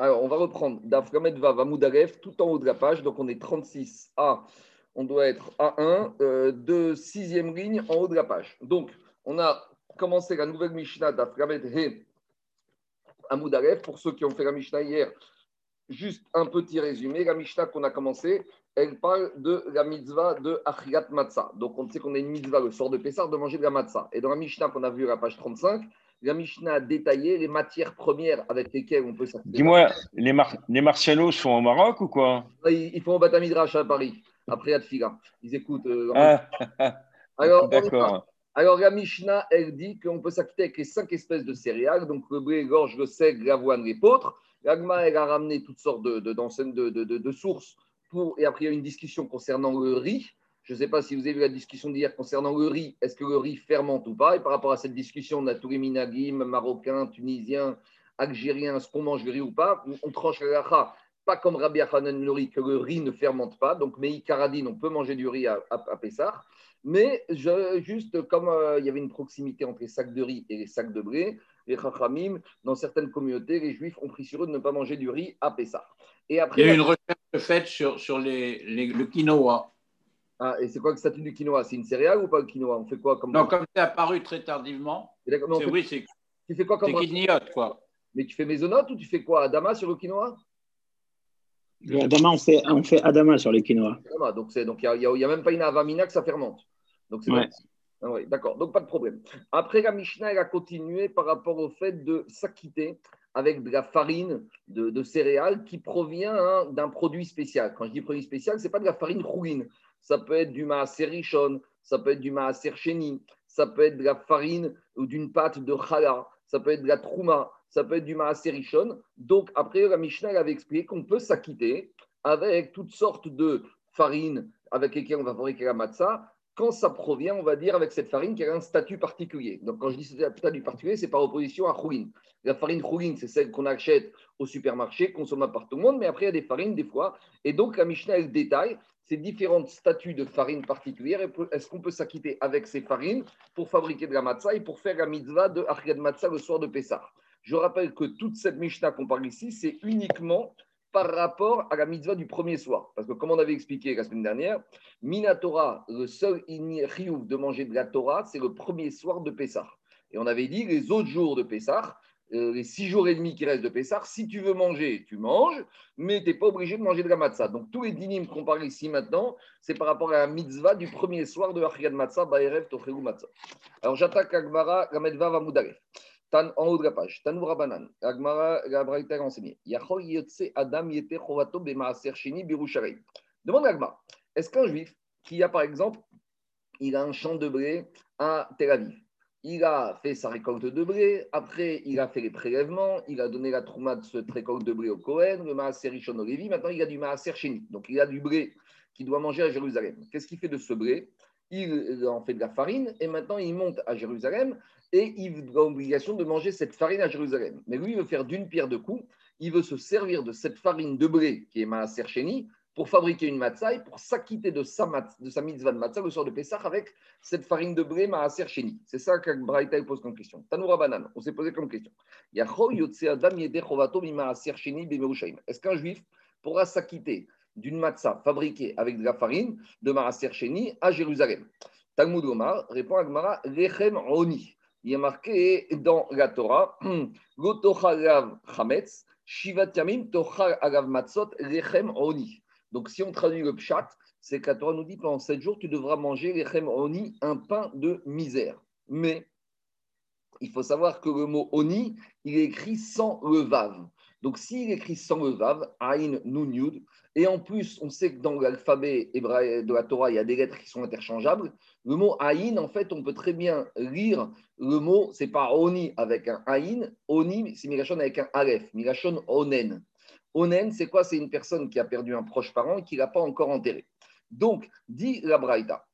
Alors, on va reprendre Daframet Vav Amoudalef tout en haut de la page. Donc, on est 36 à, on doit être à 1 euh, de sixième ligne en haut de la page. Donc, on a commencé la nouvelle Mishnah d'Aframet He Amoudalef. Pour ceux qui ont fait la Mishnah hier, juste un petit résumé. La Mishnah qu'on a commencé, elle parle de la mitzvah de Achiat Matzah. Donc, on sait qu'on a une mitzvah le soir de Pessah de manger de la matzah. Et dans la Mishnah qu'on a vue à la page 35, la Mishnah a détaillé les matières premières avec lesquelles on peut s'activer. Dis-moi, les, Mar les Martialos sont au Maroc ou quoi? Ils, font au Batamidrash à Paris, après Adfiga. Ils écoutent. Euh, ah. alors, D'accord. Alors, la Mishnah, elle dit qu'on peut s'acquitter avec les cinq espèces de céréales, donc le blé, l'orge, le seigle, l'avoine, l'épeautre. L'agma, elle a ramené toutes sortes de, de, de, de sources pour, et après, il y a une discussion concernant le riz. Je ne sais pas si vous avez vu la discussion d'hier concernant le riz. Est-ce que le riz fermente ou pas? Et par rapport à cette discussion, on a tous les minagim, marocains, tunisiens, algériens, est-ce qu'on mange le riz ou pas? On tranche la lacha, pas comme Rabbi Achanan le riz, que le riz ne fermente pas. Donc, mais Karadine, on peut manger du riz à, à, Pessah. Mais je, juste comme euh, il y avait une proximité entre les sacs de riz et les sacs de blé, les chachamim, dans certaines communautés, les juifs ont pris sur eux de ne pas manger du riz à Pessah. Et après, il y a eu une recherche faite sur, sur les, le quinoa. Ah, et c'est quoi le statut du quinoa? C'est une céréale ou pas le quinoa? On fait quoi comme Non, comme c'est apparu très tardivement. C'est oui, c'est. Tu fais quoi comme C'est quoi. Mais tu fais maisonnote ou tu fais quoi? Adama sur le quinoa? Adama, on fait, on fait Adama sur le quinoa. donc il n'y a, a, même pas une avamina que ça fermente. Donc c'est ouais. ah, oui, D'accord, donc pas de problème. Après, la Mishnah, elle a continué par rapport au fait de s'acquitter avec de la farine de, céréales qui provient hein, d'un produit spécial. Quand je dis produit spécial, ce n'est pas de la farine rouline ça peut être du maaser richon, ça peut être du maaser cheni, ça peut être de la farine ou d'une pâte de challah, ça peut être de la trouma, ça peut être du maaser richon. Donc, après, la Mishnah avait expliqué qu'on peut s'acquitter avec toutes sortes de farines avec lesquelles on va fabriquer la matzah, quand ça provient, on va dire, avec cette farine qui a un statut particulier. Donc, quand je dis statut particulier, c'est par opposition à choulin. La farine choulin, c'est celle qu'on achète au supermarché, consommable par tout le monde, mais après, il y a des farines, des fois. Et donc, la Mishnah, elle détaille ces différentes statuts de farine particulières. Est-ce qu'on peut s'acquitter avec ces farines pour fabriquer de la matzah et pour faire la mitzvah de Achriad Matzah le soir de Pessah? Je rappelle que toute cette Mishnah qu'on parle ici, c'est uniquement par rapport à la mitzvah du premier soir. Parce que comme on avait expliqué la semaine dernière, Minatora, le seul chiyuv de manger de la Torah, c'est le premier soir de Pessah. Et on avait dit les autres jours de Pessah, euh, les six jours et demi qui restent de Pessah, si tu veux manger, tu manges, mais tu n'es pas obligé de manger de la matzah. Donc tous les dynimes qu'on parle ici maintenant, c'est par rapport à la mitzvah du premier soir de Achriad Matzah, Baerev Matzah. Alors j'attaque Agmara, la medva va Tan, en haut de la page. Tanou Rabanan. Agmara, la Braïta a enseigné. Yachol yotse Adam yete chovato bemaaser sheni birusharei. Demande à Agmara. Est-ce qu'un juif qui a par exemple, il a un champ de blé à Tel Aviv, il a fait sa récolte de blé, après il a fait les prélèvements, il a donné la trouma de cette récolte de blé au Cohen, le maaser Rishon au Lévi, maintenant il a du maaser Sheni. Donc il a du blé qu'il doit manger à Jérusalem. Qu'est-ce qu'il fait de ce blé? Il en fait de la farine et maintenant il monte à Jérusalem et il a l'obligation de manger cette farine à Jérusalem. Mais lui, il veut faire d'une pierre deux coups. Il veut se servir de cette farine de blé qui est Maaser pour fabriquer une matzah pour s'acquitter de sa, de sa mitzvah de matzah le soir de Pessah avec cette farine de blé Maaser. C'est ça que Braïta pose comme question. Tanoura Banan, on s'est posé comme question. Est-ce qu'un juif pourra s'acquitter d'une matzah fabriquée avec de la farine de Maaser Sheni à Jérusalem Talmud Omar répond à Gmara Lechem Oni il est marqué dans la Torah, shivat yamim matzot lechem oni. Donc si on traduit le pshat, c'est que la Torah nous dit pendant sept jours, tu devras manger lechem oni, un pain de misère. Mais il faut savoir que le mot oni, il est écrit sans le vav. Donc s'il écrit sans le vav, aïn nun yud, et en plus, on sait que dans l'alphabet de la Torah, il y a des lettres qui sont interchangeables. Le mot Aïn, en fait, on peut très bien lire le mot, c'est pas Oni avec un Aïn, Oni, c'est Mirachon avec un Aleph, Mirachon Onen. Onen, c'est quoi? C'est une personne qui a perdu un proche parent et qui ne l'a pas encore enterré. Donc, dit la Braïta,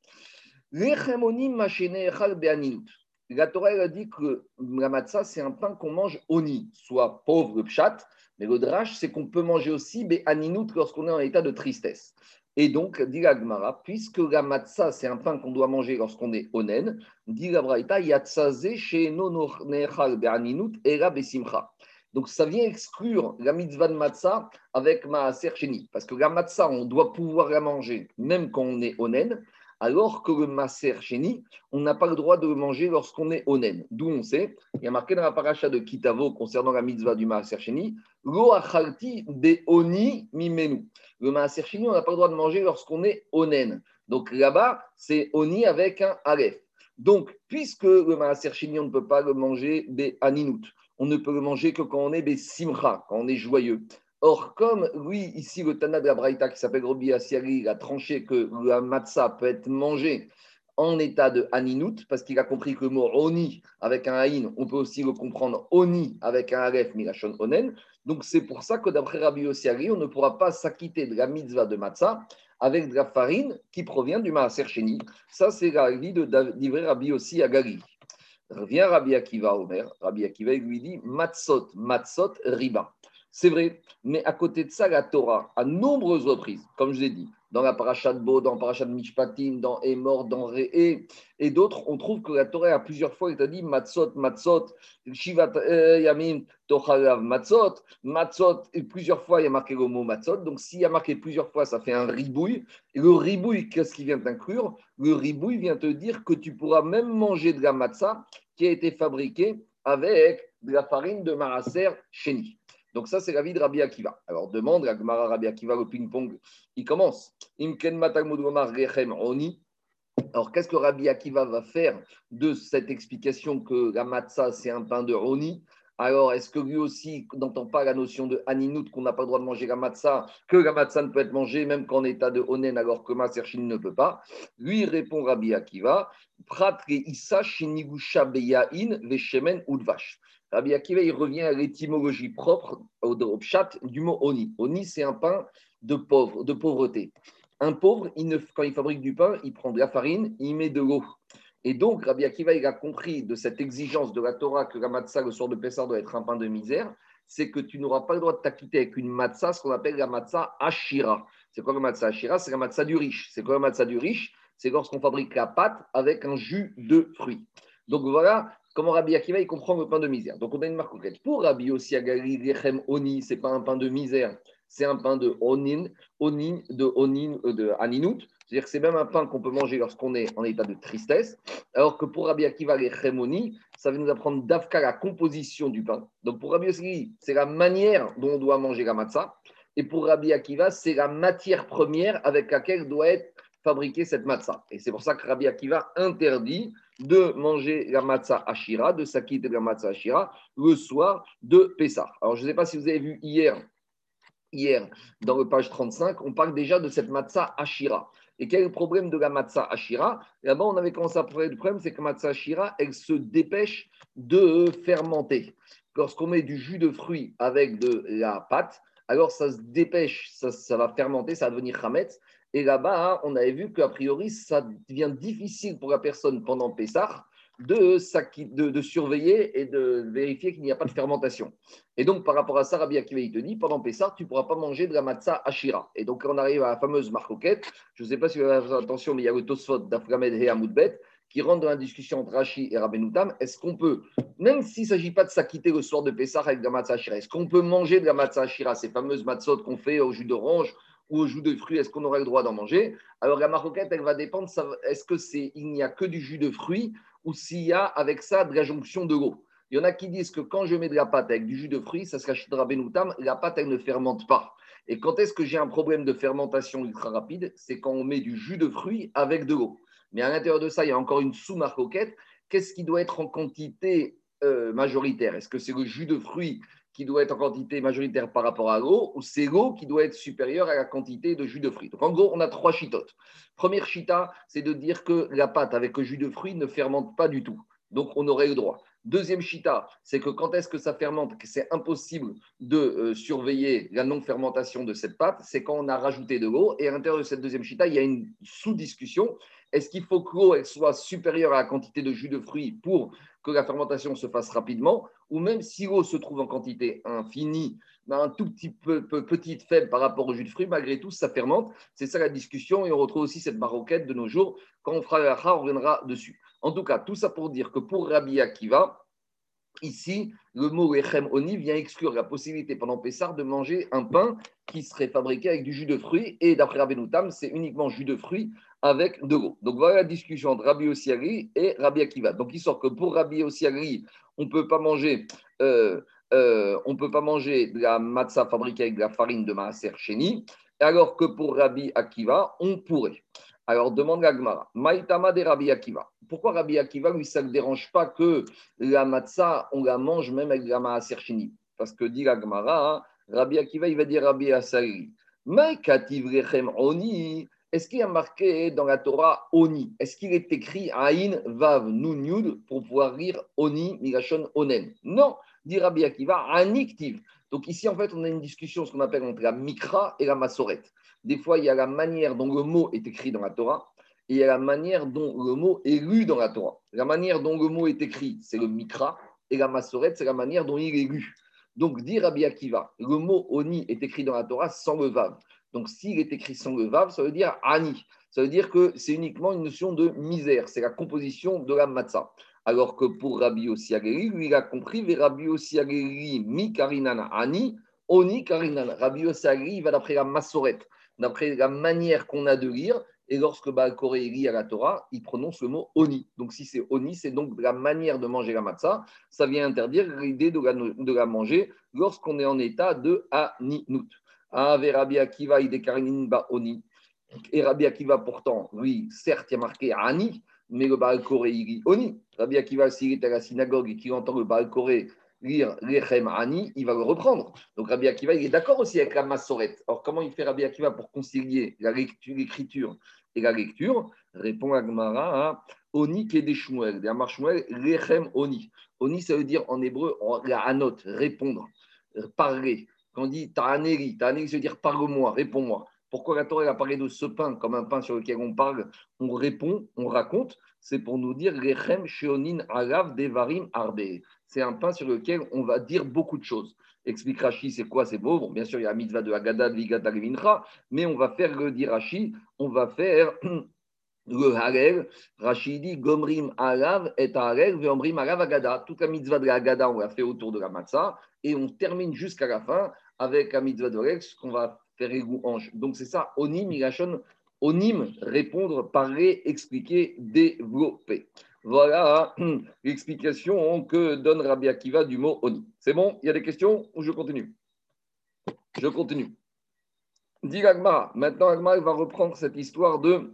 la Torah a dit que la matzah, c'est un pain qu'on mange oni, soit pauvre, pchat, mais le drash, c'est qu'on peut manger aussi aninout lorsqu'on est en état de tristesse. Et donc, dit la Gemara, puisque la c'est un pain qu'on doit manger lorsqu'on est onen, dit la Braïta, yatsaze chez be'aninut era besimcha. Donc ça vient exclure la mitzvah de matzah avec maaser sheni. Parce que la on doit pouvoir la manger même quand on est onen, alors que le maaser sheni, on n'a pas le droit de le manger lorsqu'on est onen. D'où on sait, il y a marqué dans la paracha de Kitavo concernant la mitzvah du maaser sheni, lo achalti de oni mimenu. Le maaser sheni, on n'a pas le droit de manger lorsqu'on est onen. Donc là-bas, c'est oni avec un aleph. Donc, puisque le maaser sheni, on ne peut pas le manger des aninut, on ne peut le manger que quand on est des simcha, quand on est joyeux. Or, comme lui, ici, le Tana de la Braïta, qui s'appelle Robi Asiari, a tranché que le matzah peut être mangé en état de aninut, parce qu'il a compris que le mot oni avec un haïn, on peut aussi le comprendre oni avec un alef milachon onen. Donc, c'est pour ça que d'après Rabbi Osiari, on ne pourra pas s'acquitter de la mitzvah de matzah avec de la farine qui provient du maaser sheni. Ça, c'est la vie de Rabbi aussi à Gali. Revient Rabbi Akiva Omer. Rabbi Akiva lui dit Matzot, Matzot, Riba. C'est vrai, mais à côté de ça, la Torah, à nombreuses reprises, comme je l'ai dit, dans la paracha de Bo, dans la paracha de Mishpatim, dans Emor, dans Re'e, et d'autres, on trouve que la Torah a plusieurs fois, il t'a dit Matzot, Matzot, Shivat euh, Yamim, Tochalav, Matzot, Matzot, et plusieurs fois il y a marqué le mot Matzot. Donc s'il y a marqué plusieurs fois, ça fait un ribouille. Et le ribouille, qu'est-ce qui vient t'inclure? Le ribouille vient te dire que tu pourras même manger de la matzah qui a été fabriquée avec de la farine de Maraser Chéni. Donc ça, c'est la vie de Rabbi Akiva. Alors demande la Gemara Rabbi Akiva, le ping-pong, il commence. Imken oni. Alors qu'est-ce que Rabbi Akiva va faire de cette explication que la matzah, c'est un pain de Oni alors, est-ce que lui aussi n'entend pas la notion de Aninout, qu'on n'a pas le droit de manger la matzah, que la matzah ne peut être mangée même qu'en état de Onen, alors que Maserchin ne peut pas? Lui répond Rabbi Akiva Pratre Issa Shinigusha Beyain Veshemen Udvash. Rabbi Akiva, il revient à l'étymologie propre au chat du mot oni. Oni, c'est un pain de pauvre, de pauvreté. Un pauvre, il quand il fabrique du pain, il prend de la farine, il met de l'eau. Et donc, Rabbi Akiva, il a compris de cette exigence de la Torah que la matzah, le soir de Pessah, doit être un pain de misère, c'est que tu n'auras pas le droit de t'acquitter avec une matzah, ce qu'on appelle la matzah ashira. C'est quoi la matzah ashira C'est la matzah du riche. C'est quoi la matzah du riche? C'est lorsqu'on fabrique la pâte avec un jus de fruits. Donc voilà comment Rabbi Akiva il comprend le pain de misère. Donc on a une marque concrète. Pour Rabbi aussi Agali Lechem Oni, c'est pas un pain de misère, c'est un pain de Onin, Onin, de Onin, euh, de Aninut. C'est-à-dire que c'est même un pain qu'on peut manger lorsqu'on est en état de tristesse. Alors que pour Rabbi Akiva Lechem Oni, ça va nous apprendre d'Afka la composition du pain. Donc pour Rabbi aussi, c'est la manière dont on doit manger la matzah. Et pour Rabbi Akiva, c'est la matière première avec laquelle doit être fabriquer cette matzah. Et c'est pour ça que Rabbi Akiva interdit de manger la matzah ashira, de s'acquitter de la matzah ashira le soir de Pessah. Alors, je ne sais pas si vous avez vu hier, hier, dans le page 35, on parle déjà de cette matzah ashira. Et quel est le problème de la matzah ashira? Là-bas, on avait commencé à parler du problème, c'est que la matzah ashira, elle se dépêche de fermenter. Lorsqu'on met du jus de fruits avec de la pâte, alors ça se dépêche, ça, ça va fermenter, ça va devenir chametz, et là-bas, on avait vu qu'a priori, ça devient difficile pour la personne pendant Pessah de, surveiller et de vérifier qu'il n'y a pas de fermentation. Et donc, par rapport à ça, Rabbi Akiva, il te dit, pendant Pessah, tu ne pourras pas manger de la matzah ashira. Et donc, on arrive à la fameuse marcoquette. Je ne sais pas si vous avez attention, mais il y a le Tosfot d'Aframed et Hamoudbet qui rentre dans la discussion entre Rashi et Rabbenoutam. Est-ce qu'on peut, même s'il ne s'agit pas de s'acquitter le soir de Pessah avec de la matzah ashira, est-ce qu'on peut manger de la matzah ashira, ces fameuses matzot qu'on fait au jus d'orange ou au jus de fruits, est-ce qu'on aurait le droit d'en manger? Alors la maroquette, elle va dépendre, est-ce que c'est il n'y a que du jus de fruits ou s'il y a avec ça de la jonction de l'eau Il y en a qui disent que quand je mets de la pâte avec du jus de fruits, ça se cachera benoutam, la pâte, elle ne fermente pas. Et quand est-ce que j'ai un problème de fermentation ultra rapide? C'est quand on met du jus de fruits avec de l'eau. Mais à l'intérieur de ça, il y a encore une sous-marcoquette. Qu'est-ce qui doit être en quantité euh, majoritaire? Est-ce que c'est le jus de fruits qui doit être en quantité majoritaire par rapport à l'eau, ou c'est l'eau qui doit être supérieure à la quantité de jus de fruits. Donc en gros, on a trois chitotes. Première chita, c'est de dire que la pâte avec le jus de fruits ne fermente pas du tout. Donc on aurait le droit. Deuxième chita, c'est que quand est-ce que ça fermente, c'est impossible de euh, surveiller la non-fermentation de cette pâte, c'est quand on a rajouté de l'eau. Et à l'intérieur de cette deuxième chita, il y a une sous-discussion. Est-ce qu'il faut que l'eau soit supérieure à la quantité de jus de fruits pour que la fermentation se fasse rapidement, ou même si l'eau se trouve en quantité infinie, un tout petit peu, petite, faible par rapport au jus de fruits, malgré tout, ça fermente. C'est ça la discussion, et on retrouve aussi cette maroquette de nos jours. Quand on fera la on reviendra dessus. En tout cas, tout ça pour dire que pour Rabbi Akiva, Ici, le mot Echem Oni vient exclure la possibilité pendant Pessar de manger un pain qui serait fabriqué avec du jus de fruits. Et d'après Rabbi Noutam, c'est uniquement jus de fruits avec de l'eau. Donc voilà la discussion entre Rabbi Ossiagri et Rabbi Akiva. Donc il sort que pour Rabbi Ossiagri, on ne peut pas manger. Euh, euh, on peut pas manger de la matzah fabriquée avec de la farine de maaser chéni, alors que pour Rabbi Akiva, on pourrait. Alors demande la Gemara, Maïtama de Rabbi Akiva. Pourquoi Rabbi Akiva, lui, ça ne dérange pas que la matzah, on la mange même avec la maaser chéni Parce que dit la Gemara, hein, Rabbi Akiva, il va dire Rabbi Asari. Oni. Est-ce qu'il y a marqué dans la Torah Oni? Est-ce qu'il est écrit Aïn, Vav, Nun, pour pouvoir lire Oni, Migashon, Onen? Non, dit Rabbi Akiva, Aniktiv. Donc ici, en fait, on a une discussion, ce qu'on appelle entre la Mikra et la Masoret. Des fois, il y a la manière dont le mot est écrit dans la Torah et il y a la manière dont le mot est lu dans la Torah. La manière dont le mot est écrit, c'est le Mikra, et la Masoret, c'est la manière dont il est lu. Donc, dit Rabbi Akiva, le mot Oni est écrit dans la Torah sans le Vav. Donc, s'il est écrit sans le Vav, ça veut dire Ani. Ça veut dire que c'est uniquement une notion de misère. C'est la composition de la matzah. Alors que pour Rabbi Osiageri, lui, il a compris, Rabbi Osiageri, mi karinana ani, oni karinana. Rabbi Osiageri, il va d'après la massorette, d'après la manière qu'on a de lire. Et lorsque Baal lit à la Torah, il prononce le mot oni. Donc si c'est oni, c'est donc la manière de manger la matzah. Ça vient interdire l'idée de la, manger lorsqu'on est en état de aninut. Ave Rabbi Akiva, ba oni. Et Rabbi Akiva, pourtant, oui, certes, il y a marqué ani, mais le Baal Koré, il dit Oni. Rabbi Akiva, s'il est à la synagogue et qu'il entend le Baal Koré lire Lechem Ani, il va le reprendre. Donc Rabbi Akiva, il est d'accord aussi avec la Massorette. Alors comment il fait Rabbi Akiva pour concilier l'écriture et la lecture? Répond Agmara à Oni Shmuel. Des Shmuel, Lechem Oni. Oni, ça veut dire en hébreu, la anot, répondre, parler. Quand on dit Ta'aneri, Ta'aneri, ça veut dire parle-moi, réponds-moi. Pourquoi la Torah a parlé de ce pain comme un pain sur lequel on parle, on répond, on raconte? C'est pour nous dire Rechem Sheonin Agav Devarim Arbe. C'est un pain sur lequel on va dire beaucoup de choses. Explique Rashi, c'est quoi beau. Bon, bien sûr, il y a la mitzvah de Haggadah, de Vigata, mais on va faire le dit Rashi, on va faire le Harel. Rashi dit Gomrim Alav et Harel, Veomrim Alav Agada. Toute la mitzvah de Haggadah, on l'a fait autour de la matzah, et on termine jusqu'à la fin avec la mitzvah de Harel, ce qu'on va faire ange. Donc c'est ça, onim, migration, onim, répondre, parler, expliquer, développer. Voilà l'explication que donne Rabbi Akiva du mot oni. C'est bon? Il y a des questions ou je continue? Je continue. Dit Agmara. Maintenant, Agmara va reprendre cette histoire de,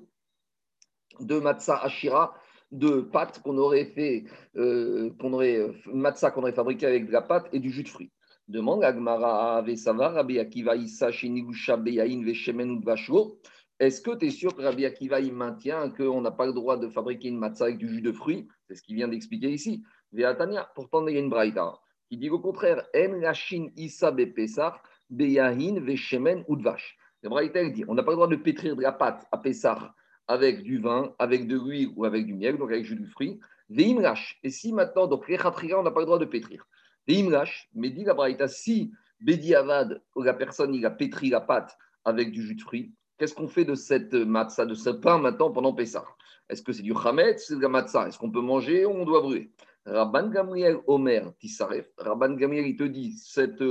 de Matzah Ashira, de pâte qu'on aurait fait, euh, qu'on aurait, euh, matzah qu'on aurait fabriqué avec de la pâte et du jus de fruits. Demande Agmara Rabbi Akiva Issa Beyain Veshemen Est-ce que tu es sûr que Rabbi Akiva il maintient qu'on n'a pas le droit de fabriquer une matzah avec du jus de fruits? C'est ce qu'il vient d'expliquer ici. Veatania, pourtant il y a une braïda qui dit au contraire En Lashin Issa Bepesar Beyahin Veshemen Udvash. Le braïda dit on n'a pas le droit de pétrir de la pâte à Pessar avec du vin, avec de l'huile ou avec du miel, donc avec du jus de fruits. Veimrash. Et si maintenant, donc les on n'a pas le droit de pétrir. Lâche, mais dit la Braïta, si Bedi Avad, la personne, il a pétri la pâte avec du jus de fruits, qu'est-ce qu'on fait de cette matzah, de ce pain maintenant pendant Pessah? Est-ce que c'est du chamet, c'est de la matzah? Est-ce qu'on peut manger ou on doit brûler? Rabban Gamriel Omer Tissaref, Rabban Gamriel, il te dit, cette,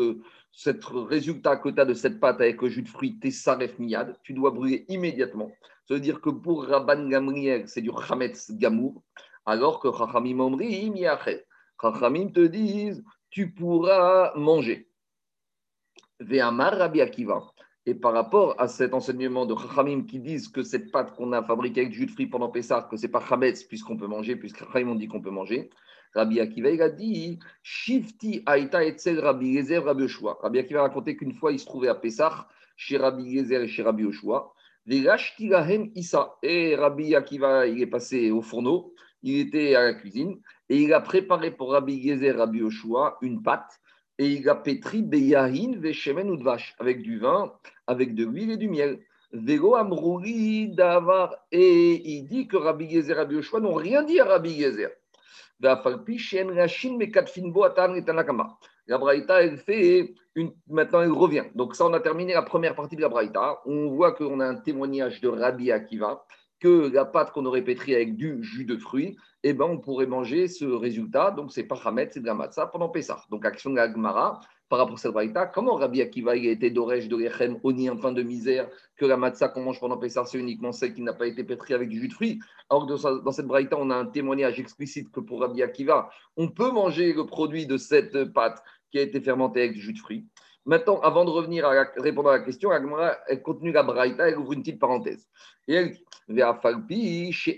cette résultat que tu as de cette pâte avec le jus de fruits, Tissaref Miyad, tu dois brûler immédiatement. Ça veut dire que pour Rabban Gamriel, c'est du chametz gamour, alors que Chachamim Omri, Chachamim te disent, tu pourras manger. Ve'amar Rabbi Akiva. Et par rapport à cet enseignement de Chachamim qui disent que cette pâte qu'on a fabriquée avec du jus de fruits pendant Pessah, que ce n'est pas Chametz puisqu'on peut manger, puisque Chachamim dit qu'on peut manger, Rabbi Akiva il a dit Shifti Aïta Etzel Rabbi Gezer Rabbi Yoshua. Rabbi Akiva a raconté qu'une fois il se trouvait à Pessah chez Rabbi Gezer et chez Rabbi Yoshua. Issa. Et Rabbi Akiva il est passé au fourneau, il était à la cuisine et il a préparé pour Rabbi Gezer, Rabbi Yoshua, une pâte, et il a pétri Beyahin, Veshemen ou de vache, avec du vin, avec de l'huile et du miel. Vego Amrouri Davar, et il dit que Rabbi Gezer, Rabbi Yoshua n'ont rien dit à Rabbi Gezer. La Braïta, elle fait une... Maintenant, elle revient. Donc, ça, on a terminé la première partie de la Braïta. On voit qu'on a un témoignage de Rabbi Akiva que la pâte qu'on aurait pétrie avec du jus de fruits, eh ben, on pourrait manger ce résultat. Donc, c'est pas c'est de la matzah pendant Pessah. Donc, action de la Gemara, par rapport à cette braïta, comment Rabbi Akiva a été d'orège de l'Echem, oni, un pain de misère, que la matzah qu'on mange pendant Pessah, c'est uniquement celle qui n'a pas été pétrie avec du jus de fruits? Alors que dans cette braïta, on a un témoignage explicite que pour Rabbi Akiva, on peut manger le produit de cette pâte qui a été fermentée avec du jus de fruits. Maintenant, avant de revenir à répondre à la question, elle continue la braïta, elle ouvre une petite parenthèse. Et elle dit chez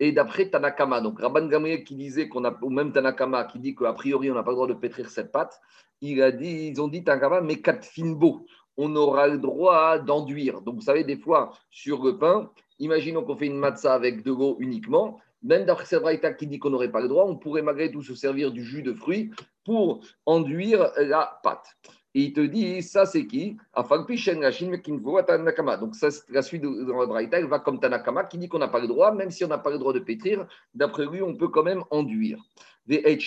et d'après Tanakama, donc Rabban Gamriel qui disait qu'on a, ou même Tanakama qui dit qu'a priori on n'a pas le droit de pétrir cette pâte, il a dit, ils ont dit Tanakama, mais quatre finbo, on aura le droit d'enduire. Donc vous savez, des fois, sur le pain, imaginons qu'on fait une matzah avec de l'eau uniquement, même d'après cette braïta qui dit qu'on n'aurait pas le droit, on pourrait malgré tout se servir du jus de fruits pour enduire la pâte. Et il te dit, ça c'est qui? Donc ça, la suite de la braïta, va comme Tanakama qui dit qu'on n'a pas le droit, même si on n'a pas le droit de pétrir, d'après lui, on peut quand même enduire. Et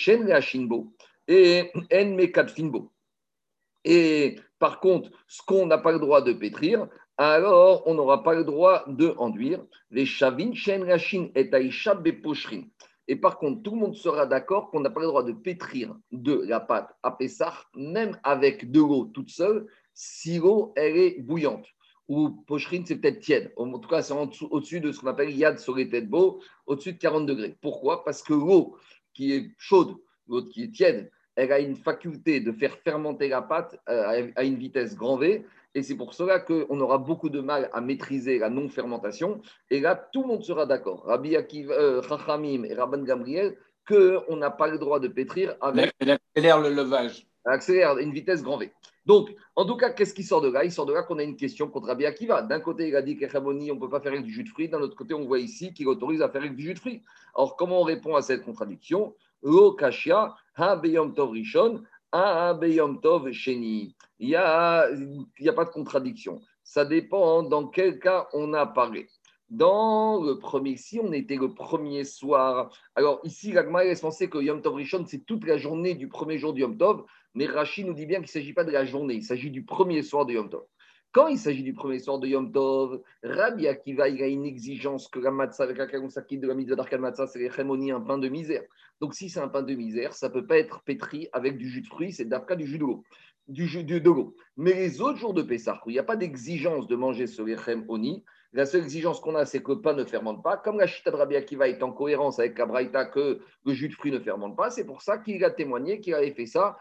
Et par contre, ce qu'on n'a pas le droit de pétrir, alors on n'aura pas le droit de enduire. Les shavin shen et aisha beposhrin. Et par contre, tout le monde sera d'accord qu'on n'a pas le droit de pétrir de la pâte à Pessah, même avec de l'eau toute seule, si l'eau elle est bouillante. Ou pocherine, c'est peut-être tiède. En tout cas, c'est au-dessus de ce qu'on appelle yad sur les têtes beaux, au-dessus de 40 degrés. Pourquoi? Parce que l'eau qui est chaude, l'eau qui est tiède, elle a une faculté de faire fermenter la pâte euh, à une vitesse grand V. Et c'est pour cela qu'on aura beaucoup de mal à maîtriser la non-fermentation. Et là, tout le monde sera d'accord, Rabbi Akiva, euh, Chachamim et Rabban Gabriel, qu'on n'a pas le droit de pétrir avec. Elle accélère le levage. Elle accélère une vitesse grand V. Donc, en tout cas, qu'est-ce qui sort de là? Il sort de là qu'on a une question contre Rabbi Akiva. D'un côté, il a dit qu'Echamoni, on ne peut pas faire avec du jus de fruits. D'un autre côté, on voit ici qu'il autorise à faire avec du jus de fruits. Alors, comment on répond à cette contradiction? Lo kashia, ha beyom tov rishon, ha beyom tov sheni il n'y a, a pas de contradiction. Ça dépend dans quel cas on a parlé. Dans le premier, si on était le premier soir, alors ici, l'Agma laisse penser que Yom Tov Rishon, c'est toute la journée du premier jour du Yom Tov, mais Rachid nous dit bien qu'il ne s'agit pas de la journée, il s'agit du premier soir de Yom Tov. Quand il s'agit du premier soir de Yom Tov, Rabbi Akiva, il a une exigence que la matzah avec laquelle on de la mitzvah d'Arkal Matzah, c'est les un pain de misère. Donc si c'est un pain de misère, ça ne peut pas être pétri avec du jus de fruits, c'est d'Afka du jus d'eau du jus de l'eau. Mais les autres jours de Pessah, il n'y a pas d'exigence de manger ce lechem oni, la seule exigence qu'on a, c'est que le pain ne fermente pas. Comme la chita de Rabbi Akiva est en cohérence avec la braïta que le jus de fruits ne fermente pas, c'est pour ça qu'il a témoigné qu'il avait fait ça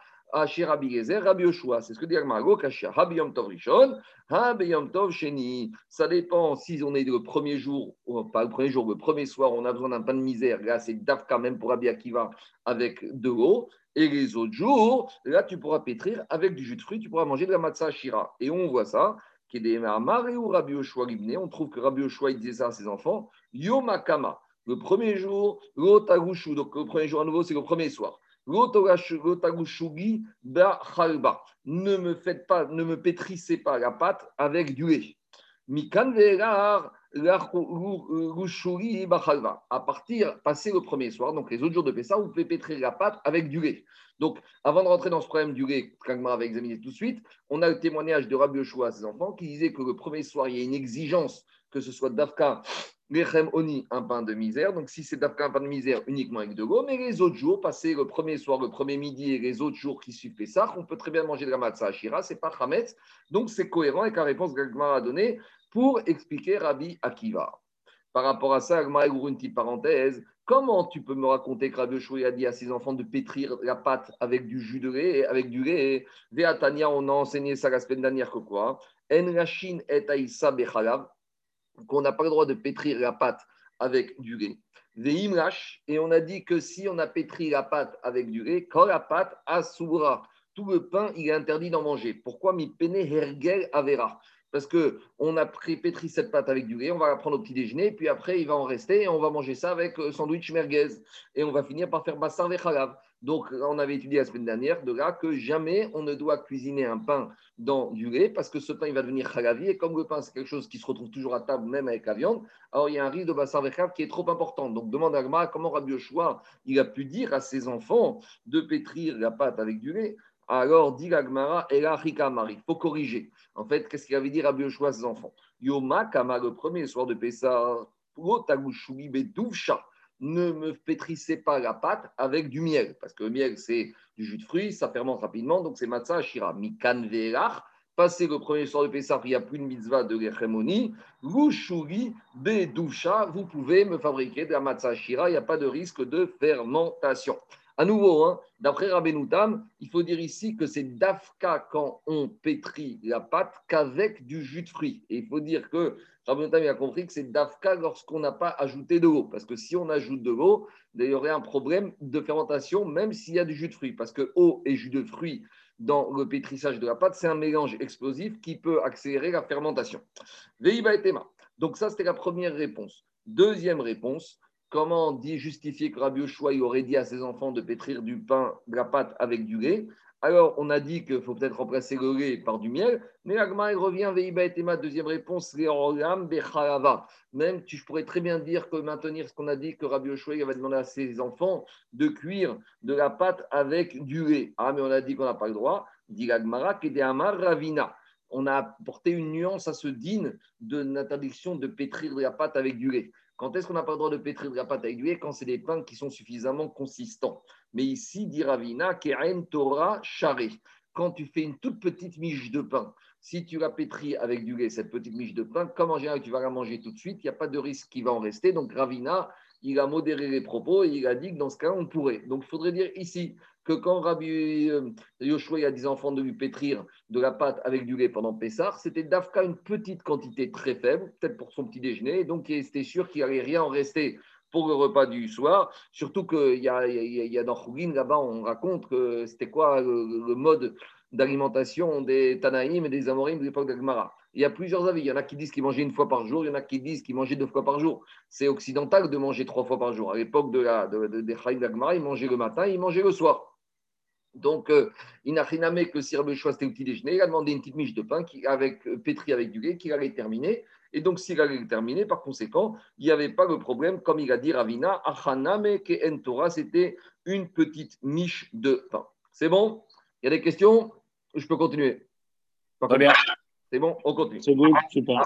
chez Rabbi Gezer, Rabbi Yoshua. C'est ce que dit Agmarago, Kashia, Rabbi Yom Tov Rishon, Rabbi Yom Tov Sheni. Ça dépend si on est le premier jour, pas le premier jour, le premier soir, on a besoin d'un pain de misère. Là, c'est Dafka même pour Rabbi Akiva avec de l'eau. Et les autres jours, là, tu pourras pétrir avec du jus de fruits, tu pourras manger de la matzah shira. Et on voit ça, qui est des ou Rabbi Yoshua On trouve que Rabbi Yoshua, il disait ça à ses enfants. Yomakama, le premier jour, l'otagushu, donc le premier jour à nouveau, c'est le premier soir. Ne me faites pas, ne me pétrissez pas la pâte avec du lait. À partir, passer le premier soir, donc les autres jours de Pessah, vous pouvez pétrir la pâte avec du lait. Donc, avant de rentrer dans ce problème du lait, qu'Agmar va examiner tout de suite, on a le témoignage de Rabbi Yoshua à ses enfants qui disait que le premier soir, il y a une exigence que ce soit Dafka, Lechem Oni, un pain de misère. Donc, si c'est Dafka, un pain de misère uniquement avec de l'eau, mais les autres jours, passer le premier soir, le premier midi et les autres jours qui suivent Pessah, on peut très bien manger de la matzah ashira, c'est pas Hametz. Donc, c'est cohérent avec la réponse que Agmar a donnée pour expliquer Rabbi Akiva. Par rapport à ça, petite parenthèse. Comment tu peux me raconter que Rabbi Yoshua a dit à ses enfants de pétrir la pâte avec du jus de lait, avec du lait Véatania, on a enseigné ça la semaine dernière que quoi? En et aïssa bechalav, qu'on n'a pas le droit de pétrir la pâte avec du lait. Veimrash, et on a dit que si on a pétri la pâte avec du lait, quand la pâte assoura, tout le pain, il est interdit d'en manger. Pourquoi? Mi pene hergel avera parce qu'on a pétri cette pâte avec du lait, on va la prendre au petit déjeuner, puis après il va en rester et on va manger ça avec euh, sandwich merguez. Et on va finir par faire bassin vechalav. Donc on avait étudié la semaine dernière de là que jamais on ne doit cuisiner un pain dans du lait parce que ce pain il va devenir chalavi et comme le pain c'est quelque chose qui se retrouve toujours à table même avec la viande, alors il y a un risque de bassin vechalav qui est trop important. Donc demande à Gma comment Rabbi Yoshua il a pu dire à ses enfants de pétrir la pâte avec du lait Alors, dit l'agmara, et il faut corriger. En fait, qu'est-ce qu'il avait dit à Yoshua à ses enfants Yoma Kama, le premier soir de Pessah, ne me pétrissez pas la pâte avec du miel, parce que le miel, c'est du jus de fruits, ça fermente rapidement, donc c'est matzah ashira. Mikan ve'elach, passé le premier soir de Pessah, il n'y a plus de mitzvah de l'Echemoni, Louchouri, Bedoucha, vous pouvez me fabriquer de la matzah ashira, il n'y a pas de risque de fermentation. À nouveau, hein, d'après Rabbenoutam, il faut dire ici que c'est d'Afka quand on pétrit la pâte qu'avec du jus de fruits. Et il faut dire que Rabbenoutam a compris que c'est d'Afka lorsqu'on n'a pas ajouté de l'eau. Parce que si on ajoute de l'eau, il y aurait un problème de fermentation, même s'il y a du jus de fruits. Parce que eau et jus de fruits dans le pétrissage de la pâte, c'est un mélange explosif qui peut accélérer la fermentation. Veiba et Donc ça, c'était la première réponse. Deuxième réponse, Comment dit justifier que Rabbi Yoshua aurait dit à ses enfants de pétrir du pain, de la pâte avec du lait? Alors, on a dit qu'il faut peut-être remplacer le lait par du miel, mais Agma, il revient, Veiba et ma deuxième réponse, Même, je pourrais très bien dire que maintenir ce qu'on a dit, que Rabbi Yoshua avait demandé à ses enfants de cuire de la pâte avec du lait. Ah, mais on a dit qu'on n'a pas le droit. Dit l'Agmara, Amar Ravina on a porté une nuance à ce din de l'interdiction de pétrir de la pâte avec du lait. Quand est-ce qu'on n'a pas le droit de pétrir de la pâte avec du Quand c'est des pains qui sont suffisamment consistants? Mais ici, dit Ravina, Keren Torah Charé. Quand tu fais une toute petite miche de pain, si tu la pétris avec du lait, cette petite miche de pain, comme en général tu vas la manger tout de suite, il n'y a pas de risque qui va en rester. Donc Ravina, il a modéré les propos et il a dit que dans ce cas, on pourrait. Donc il faudrait dire ici que quand Rabbi euh, Yoshua a des enfants de lui pétrir de la pâte avec du lait pendant Pessah, c'était d'Afka une petite quantité très faible, peut-être pour son petit déjeuner, donc il était sûr qu'il n'allait rien en rester pour le repas du soir. Surtout qu'il y a, dans Chougin, là-bas, on raconte que c'était quoi le, mode d'alimentation des Tanaïm et des Amorim de l'époque d'Agmara. Il y a plusieurs avis. Il y en a qui disent qu'ils mangeaient une fois par jour, il y en a qui disent qu'ils mangeaient deux fois par jour. C'est occidental de manger trois fois par jour. À l'époque de la, de, des d'Agmara, ils mangeaient le matin, ils mangeaient le soir. Donc, euh, il n'a rien à que si Rabbi Yoshua c'était au petit déjeuner, il a demandé une petite miche de pain qui, avec, euh, pétri avec du lait qu'il allait terminer. Et donc, s'il allait terminer, par conséquent, il n'y avait pas le problème, comme il a dit Ravina, Achaname ke Torah, c'était une petite miche de pain. C'est bon? Il y a des questions? Je peux continuer? Très bien. C'est bon? On continue. C'est bon, super.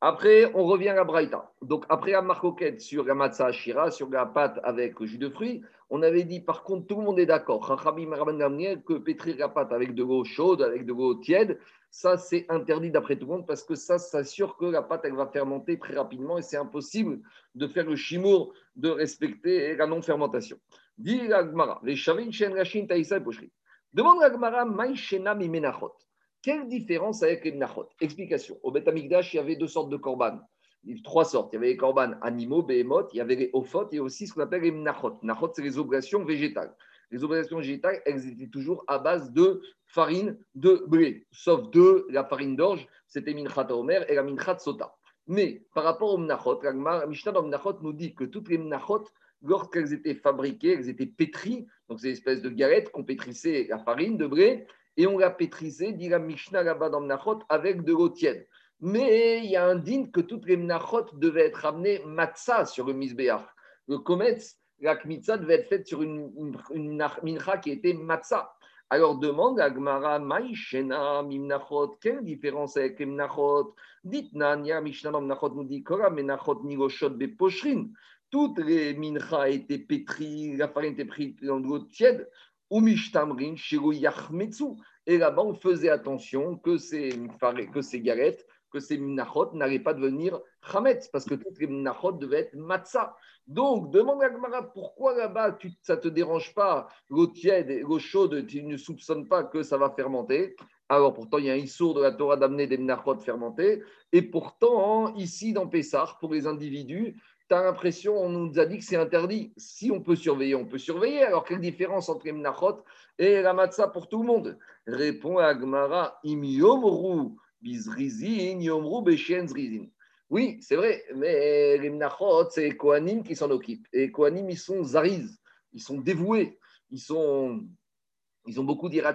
Après, on revient à la Braïta. Donc, après la marcoquette sur la matzah ashira, sur la pâte avec le jus de fruits, on avait dit, par contre, tout le monde est d'accord, que pétrir la pâte avec de l'eau chaude, avec de l'eau tiède, ça, c'est interdit d'après tout le monde parce que ça s'assure que la pâte, elle va fermenter très rapidement et c'est impossible de faire le chimour, de respecter la non-fermentation. Dit l'agmara, les shavin shen Demande l'agmara, maïshena mimenachot. Quelle différence avec les menachot Explication. Au Beth Amikdash, il y avait deux sortes de korban. Trois sortes. Il y avait les korban animaux, behemoth, il y avait les ophot et aussi ce qu'on appelle les menachot. Menachot, c'est les oblations végétales. Les oblations végétales, elles étaient toujours à base de farine de blé, sauf deux, la farine d'orge, c'était minchat omer et la minchat sota. Mais par rapport aux menachot, la Mishnah dans menachot nous dit que toutes les menachot, lorsqu'elles étaient fabriquées, elles étaient pétries, donc c'est une espèce de galette qu'on pétrissait la farine de blé, et on l'a pétrisé, dit la Mishnah là-bas dans Mnachot, avec de l'eau tiède. Mais il y a un din que toutes les Mnachot devaient être amenées matzah sur le Misbéach. Le Kometz, la Kmitza devait être faite sur une, une, qui était matzah. Alors demande à Gmara, Maïshena, Mimnachot, quelle différence avec les Mnachot? Dites Nanya, Mishnah dans Mnachot nous dit, Kora, Menachot, Niroshot, Beposhrin. Toutes les minchas étaient pétries, la farine était prise dans de l'eau tiède. Et là-bas, on faisait attention que ces, que ces galettes, que ces minachot n'allaient pas devenir chametz, parce que toutes les minachot devaient être matzah. Donc, demande à Gmara, pourquoi là-bas, ça ne te dérange pas, l'eau tiède l'eau chaude, tu ne soupçonnes pas que ça va fermenter? Alors pourtant, il y a un issour de la Torah d'amener des menachot fermentés. Et pourtant, ici, dans Pessah, pour les individus, tu l'impression, on nous a dit que c'est interdit. Si on peut surveiller, on peut surveiller. Alors, quelle différence entre les menachot et la pour tout le monde? Répond Agmara, im yomru bizrizin, yomru zrizin. Oui, c'est vrai, mais les menachot, c'est Kohanim qui s'en occupent. Et Kohanim, ils sont zariz, ils sont dévoués, ils sont ils ont beaucoup d'Irat.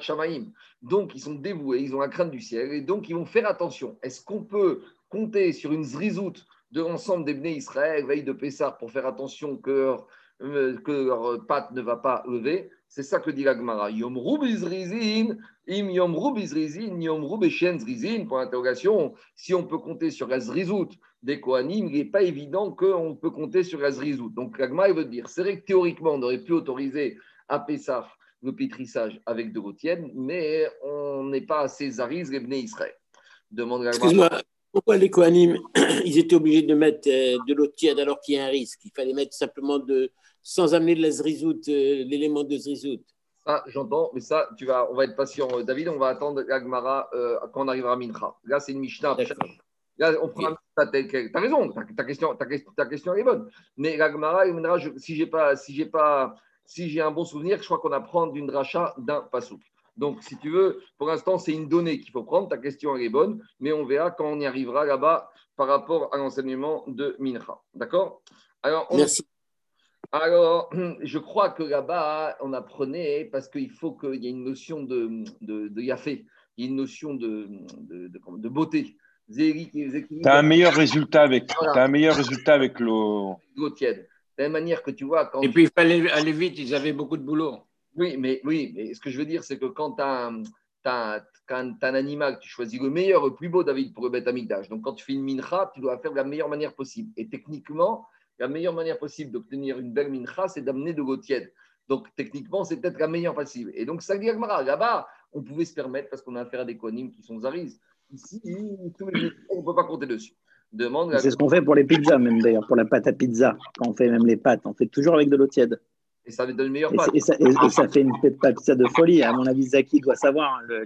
Donc, ils sont dévoués, ils ont la crainte du ciel. Et donc, ils vont faire attention. Est-ce qu'on peut compter sur une zrizout de l'ensemble des Bnei Israël, veille de Pessah, pour faire attention que leur, euh, que leur patte ne va pas lever, C'est ça que dit l'Agmara. Yom Rubizrizin, im Yom Rubizrizin, Yom Rubeshen pour l'interrogation. Si on peut compter sur la des Kohanim, il n'est pas évident qu'on peut compter sur la. Donc l'Agmara veut dire, c'est vrai que théoriquement, on aurait pu autoriser à Pessah le pétrissage avec de l'eau mais on n'est pas assez zariz, les Israël. Demande Excuse-moi, pourquoi les Kohanim, ils étaient obligés de mettre euh, de l'eau tiède alors qu'il y a un risque? Il fallait mettre simplement de sans amener de la zrizout, euh, l'élément de zrizout. Ah, j'entends, mais ça, tu vas, on va être patient, euh, David, on va attendre l'Agmara euh, quand on arrivera à Mincha. Là, c'est une Mishnah. Là, on prend ta, as raison, ta, question, ta, ta, question est bonne. Mais l'Agmara, si j'ai pas, si j'ai pas, si j'ai un bon souvenir, je crois qu'on apprend d'une dracha d'un pasouk. Donc, si tu veux, pour l'instant, c'est une donnée qu'il faut prendre. Ta question elle est bonne, mais on verra quand on y arrivera là-bas par rapport à l'enseignement de Mincha. D'accord? Alors, Merci. Alors, je crois que là-bas, on apprenait, parce qu'il faut qu'il y ait une notion de, de, de yafé, il y a une notion de, de, de beauté. Tu as un meilleur résultat avec, as un meilleur résultat avec l'eau. tiède. De la même manière que tu vois. Quand Et puis, il fallait aller vite, ils avaient beaucoup de boulot. Oui, mais, oui, mais ce que je veux dire, c'est que quand tu as, as, un animal, tu choisis le meilleur, le plus beau, David, pour le bête amigdash. Donc, quand tu fais une mincha, tu dois faire de la meilleure manière possible. Et techniquement, la meilleure manière possible d'obtenir une belle mincha, c'est d'amener de l'eau tiède. Donc, techniquement, c'est peut-être la meilleure possible. Et donc, ça là-bas, on pouvait se permettre parce qu'on a affaire à des conimes qui sont zaris. Ici, on ne peut pas compter dessus. Demande c'est ce qu'on fait pour les pizzas, même d'ailleurs, pour la pâte à pizza. Quand on fait même les pâtes, on fait toujours avec de l'eau tiède. Et ça donne une meilleure pâte. Et, ça, fait une pizza de folie. À mon avis, Zaki doit savoir hein,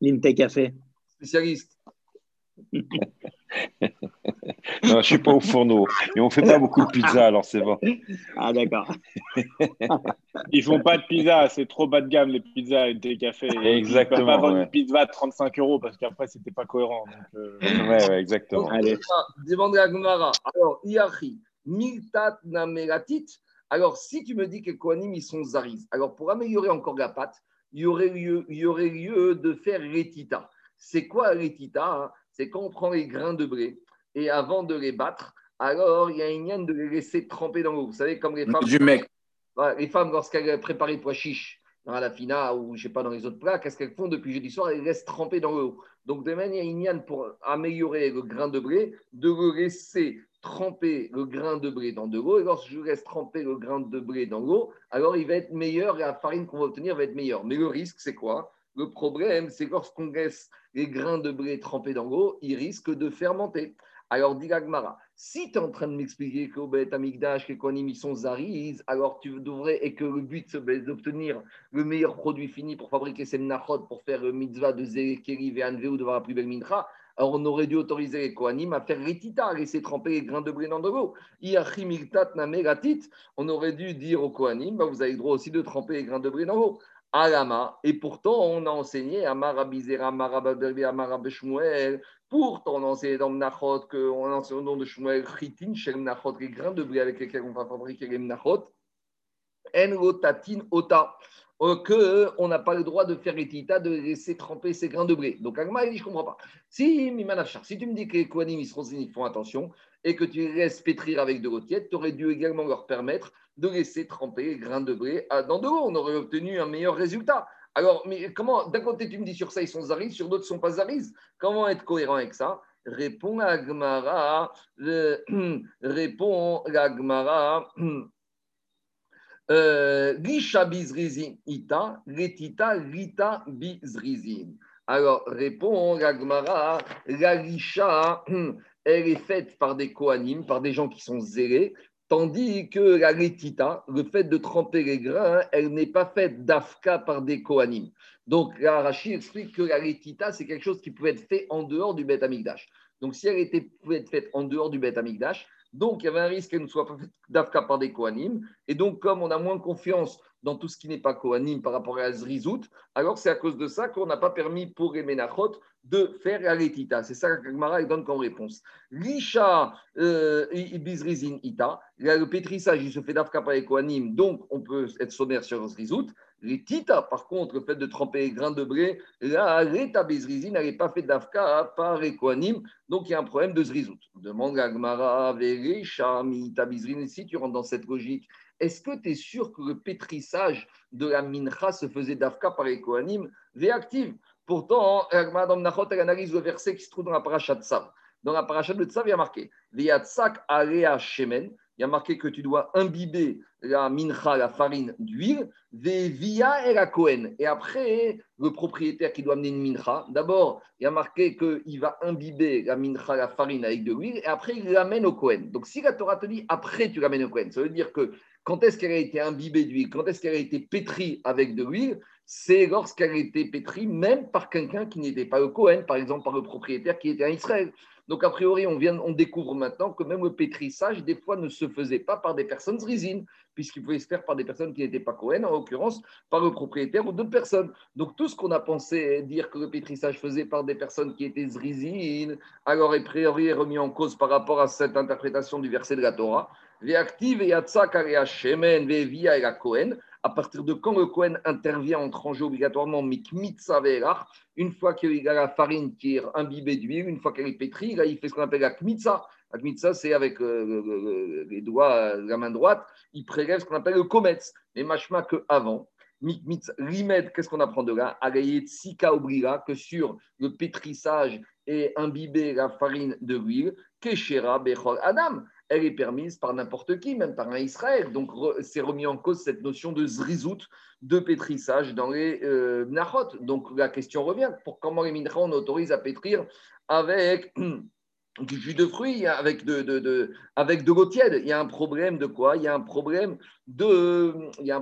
l'Intec a fait. Spécialiste. non, je ne suis pas au fourneau. Et on ne fait pas beaucoup de pizza, alors c'est bon. Ah, d'accord. Ils font pas de pizza, c'est trop bas de gamme les pizzas et des cafés. Exactement. Ils pas vendre une pizza à 35 euros parce qu'après, c'était pas cohérent. Donc, euh... ouais, ouais, exactement. Allez. Demandez à Gumara. Alors, Iachi, Miltat Nameratit. Alors, si tu me dis que les Kohanim, ils sont Zariz, alors pour améliorer encore la pâte, il y aurait lieu, il y aurait lieu de faire Retita. C'est quoi Retita hein? C'est quand on prend les grains de blé et avant de les battre, alors il y a une liane de les laisser tremper dans l'eau. Vous savez, comme les femmes. Du mec. Les femmes, lorsqu'elles préparent les pois chiches dans la fina ou je sais pas dans les autres plats, qu'est-ce qu'elles font depuis jeudi soir? Elles les laissent tremper dans l'eau. Donc, de même, il y a une liane pour améliorer le grain de blé, de le laisser tremper le grain de blé dans de l'eau. Et lorsque je laisse tremper le grain de blé dans l'eau, alors il va être meilleur et la farine qu'on va obtenir va être meilleure. Mais le risque, c'est quoi? Le problème, c'est lorsqu'on laisse les grains de blé trempés dans l'eau, ils risquent de fermenter. Alors, dit Gagmara, si tu es en train de m'expliquer qu'au Bet Amigdash, que les sont zariz, alors tu devrais, et que le but c'est d'obtenir le meilleur produit fini pour fabriquer ces mnachot, pour faire mitzvah de Zekeri ou devant la plus belle mincha, alors on aurait dû autoriser les Kohanim à faire retita, à laisser tremper les grains de blé dans de l'eau. On aurait dû dire aux Kohanim, bah, vous avez le droit aussi de tremper les grains de blé dans l'eau. Alama. Et pourtant, on a enseigné à Marabizera, Marabaderbi, à Marabeshmuel. Pourtant, on a enseigné dans Mnachot, qu'on a enseigné au nom de Shmuel, Chitin, chez Mnachot, les grains de blé avec lesquels on va fabriquer les Mnachot. En tatin ota. Euh, qu'on n'a pas le droit de faire étita, de laisser tremper ces grains de blé. Donc, Agma, il dit, je ne comprends pas. Si, si tu me dis que les Kohanim, ils font attention, et que tu les laisses pétrir avec de l'eau tiède, tu aurais dû également leur permettre de laisser tremper les grains de blé dans de l'eau. On aurait obtenu un meilleur résultat. Alors, mais comment, d'un côté, tu me dis sur ça, ils sont zaris, sur d'autres, ils ne sont pas zaris. Comment être cohérent avec ça? Répond Agmara, répond Agmara. Gisha bizrizin ita, retita rita bizrizin. Alors, répond Agmara, la Gisha, elle est faite par des Kohanim, par des gens qui sont zélés, tandis que la Retita, le fait de tremper les grains, elle n'est pas faite d'Afka par des Kohanim. Donc, Rachid explique que la Retita, c'est quelque chose qui pouvait être fait en dehors du Beth Amikdash. Donc, si elle était, pouvait être faite en dehors du Beth Amikdash, donc il y avait un risque qu'elle ne soit pas faite d'Afka par des Kohanim. Et donc, comme on a moins confiance dans tout ce qui n'est pas Kohanim par rapport à Zrizout, alors c'est à cause de ça qu'on n'a pas permis pour les de faire la Retita. C'est ça que Gmara donne comme réponse. Lisha euh, Bizrizin Ita, le pétrissage, il se fait d'Afka par les Kohanim, donc on peut être sommaire sur Zrizout. Les Tita, par contre, le fait de tremper les grains de blé, la Reta Bizrizin n'avait pas fait d'Afka par les Kohanim, donc il y a un problème de Zrizout. Demande à Gmara, si tu rentres dans cette logique, est-ce que tu es sûr que le pétrissage de la mincha se faisait d'Afka par les Kohanim réactive Pourtant, Madame Nachot, elle analyse le verset qui se trouve dans la paracha de Tzav. Dans la paracha de Tzav, il y a marqué Viatsak alea shemen il y a marqué que tu dois imbiber la mincha, la farine d'huile, via et la Cohen. Et après, le propriétaire qui doit amener une mincha, d'abord, il y a marqué qu'il va imbiber la mincha, la farine avec de l'huile, et après, il l'amène au Cohen. Donc, si la Torah te dit après, tu l'amènes au Cohen, ça veut dire que quand est-ce qu'elle a été imbibée d'huile, quand est-ce qu'elle a été pétrie avec de l'huile, c'est lorsqu'elle a été pétrie même par quelqu'un qui n'était pas au Cohen, par exemple par le propriétaire qui était en Israël. Donc, a priori, on, découvre maintenant que même le pétrissage, des fois, ne se faisait pas par des personnes zrizines, puisqu'il pouvait se faire par des personnes qui n'étaient pas Cohen, en l'occurrence par le propriétaire ou d'autres personnes. Donc, tout ce qu'on a pensé dire que le pétrissage faisait par des personnes qui étaient zrizines, alors, a priori, est remis en cause par rapport à cette interprétation du verset de la Torah. Et shemen ve'via et la Cohen à partir de quand le Kohen intervient, en jeu obligatoirement, mikmitza une fois qu'il a la farine qui est imbibée d'huile, une fois qu'elle est pétrie, là, il fait ce qu'on appelle la kmitza. La kmitza, c'est avec euh, les doigts, la main droite, il prélève ce qu'on appelle le kometz. Mais machma que avant, rimed, qu'est-ce qu'on apprend de là? Sika obliga, que sur le pétrissage et imbiber la farine de l'huile, keshera bechol adam elle est permise par n'importe qui, même par un Israël. Donc, c'est remis en cause cette notion de zrizout, de pétrissage dans les euh, Donc, la question revient pour comment les mincha on autorise à pétrir avec du jus de fruits, avec de, avec de l'eau tiède? Il y a un problème de quoi? Il y a un problème de,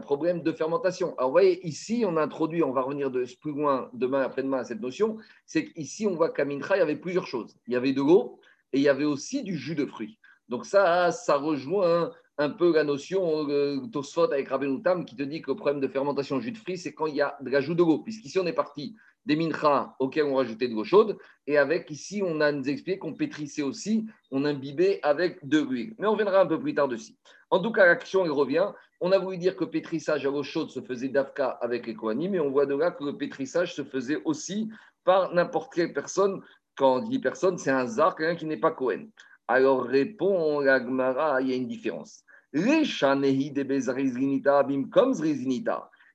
problème de fermentation. Alors, vous voyez, ici, on introduit, on va revenir de plus loin demain après-demain à cette notion, c'est qu'ici, on voit qu'à Mincha, il y avait plusieurs choses. Il y avait de l'eau et il y avait aussi du jus de fruits. Donc ça, ça rejoint un peu la notion euh, Tosfot avec Rabbeinu Tam qui te dit que le problème de fermentation jus de fruits, c'est quand il y a de l'ajout de l'eau. Puisqu'ici, on est parti des minchas auxquels on rajoutait de l'eau chaude. Et avec, ici, on a nous expliqué qu'on pétrissait aussi, on imbibait avec de l'huile. Mais on viendra un peu plus tard dessus. En tout cas, l'action, elle revient. On a voulu dire que pétrissage à l'eau chaude se faisait d'Afka avec les Kohanim, mais on voit de là que le pétrissage se faisait aussi par n'importe quelle personne. Quand on dit personne, c'est un zar, quelqu'un qui n'est pas Kohen. Alors répond la Gemara, il y a une différence.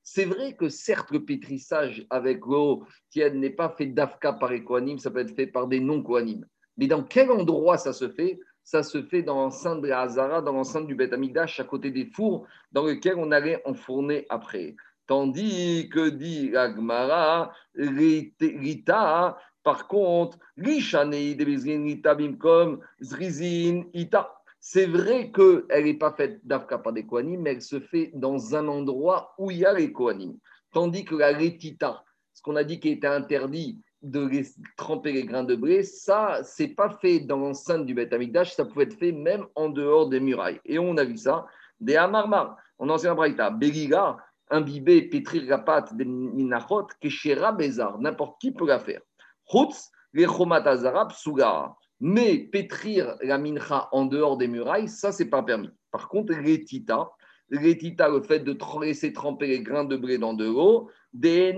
C'est vrai que certes, le pétrissage avec l'eau tienne n'est pas fait d'Afka par les ça peut être fait par des non-Kohanim. Mais dans quel endroit ça se fait? Ça se fait dans l'enceinte de la Hazara, dans l'enceinte du Beth Amigdash, à côté des fours dans lesquels on allait enfourner après. Tandis que dit la Gemara, Rita, par contre, c'est vrai qu'elle n'est pas faite d'Afka par des Kohanim, mais elle se fait dans un endroit où il y a les Kohanim. Tandis que la Rétita, ce qu'on a dit qui était interdit de tremper les grains de blé, ça, c'est pas fait dans l'enceinte du Beth Amikdash, ça pouvait être fait même en dehors des murailles. Et on a vu ça des Amarmar, en ancien Braïta, Beliga, imbiber, pétrir la pâte des Minachot, Keshera Bézar, n'importe qui peut la faire. Mais pétrir la mincha en dehors des murailles, ça, c'est pas permis. Par contre, l'étita, l'étita, le fait de laisser tremper les grains de blé dans de l'eau, des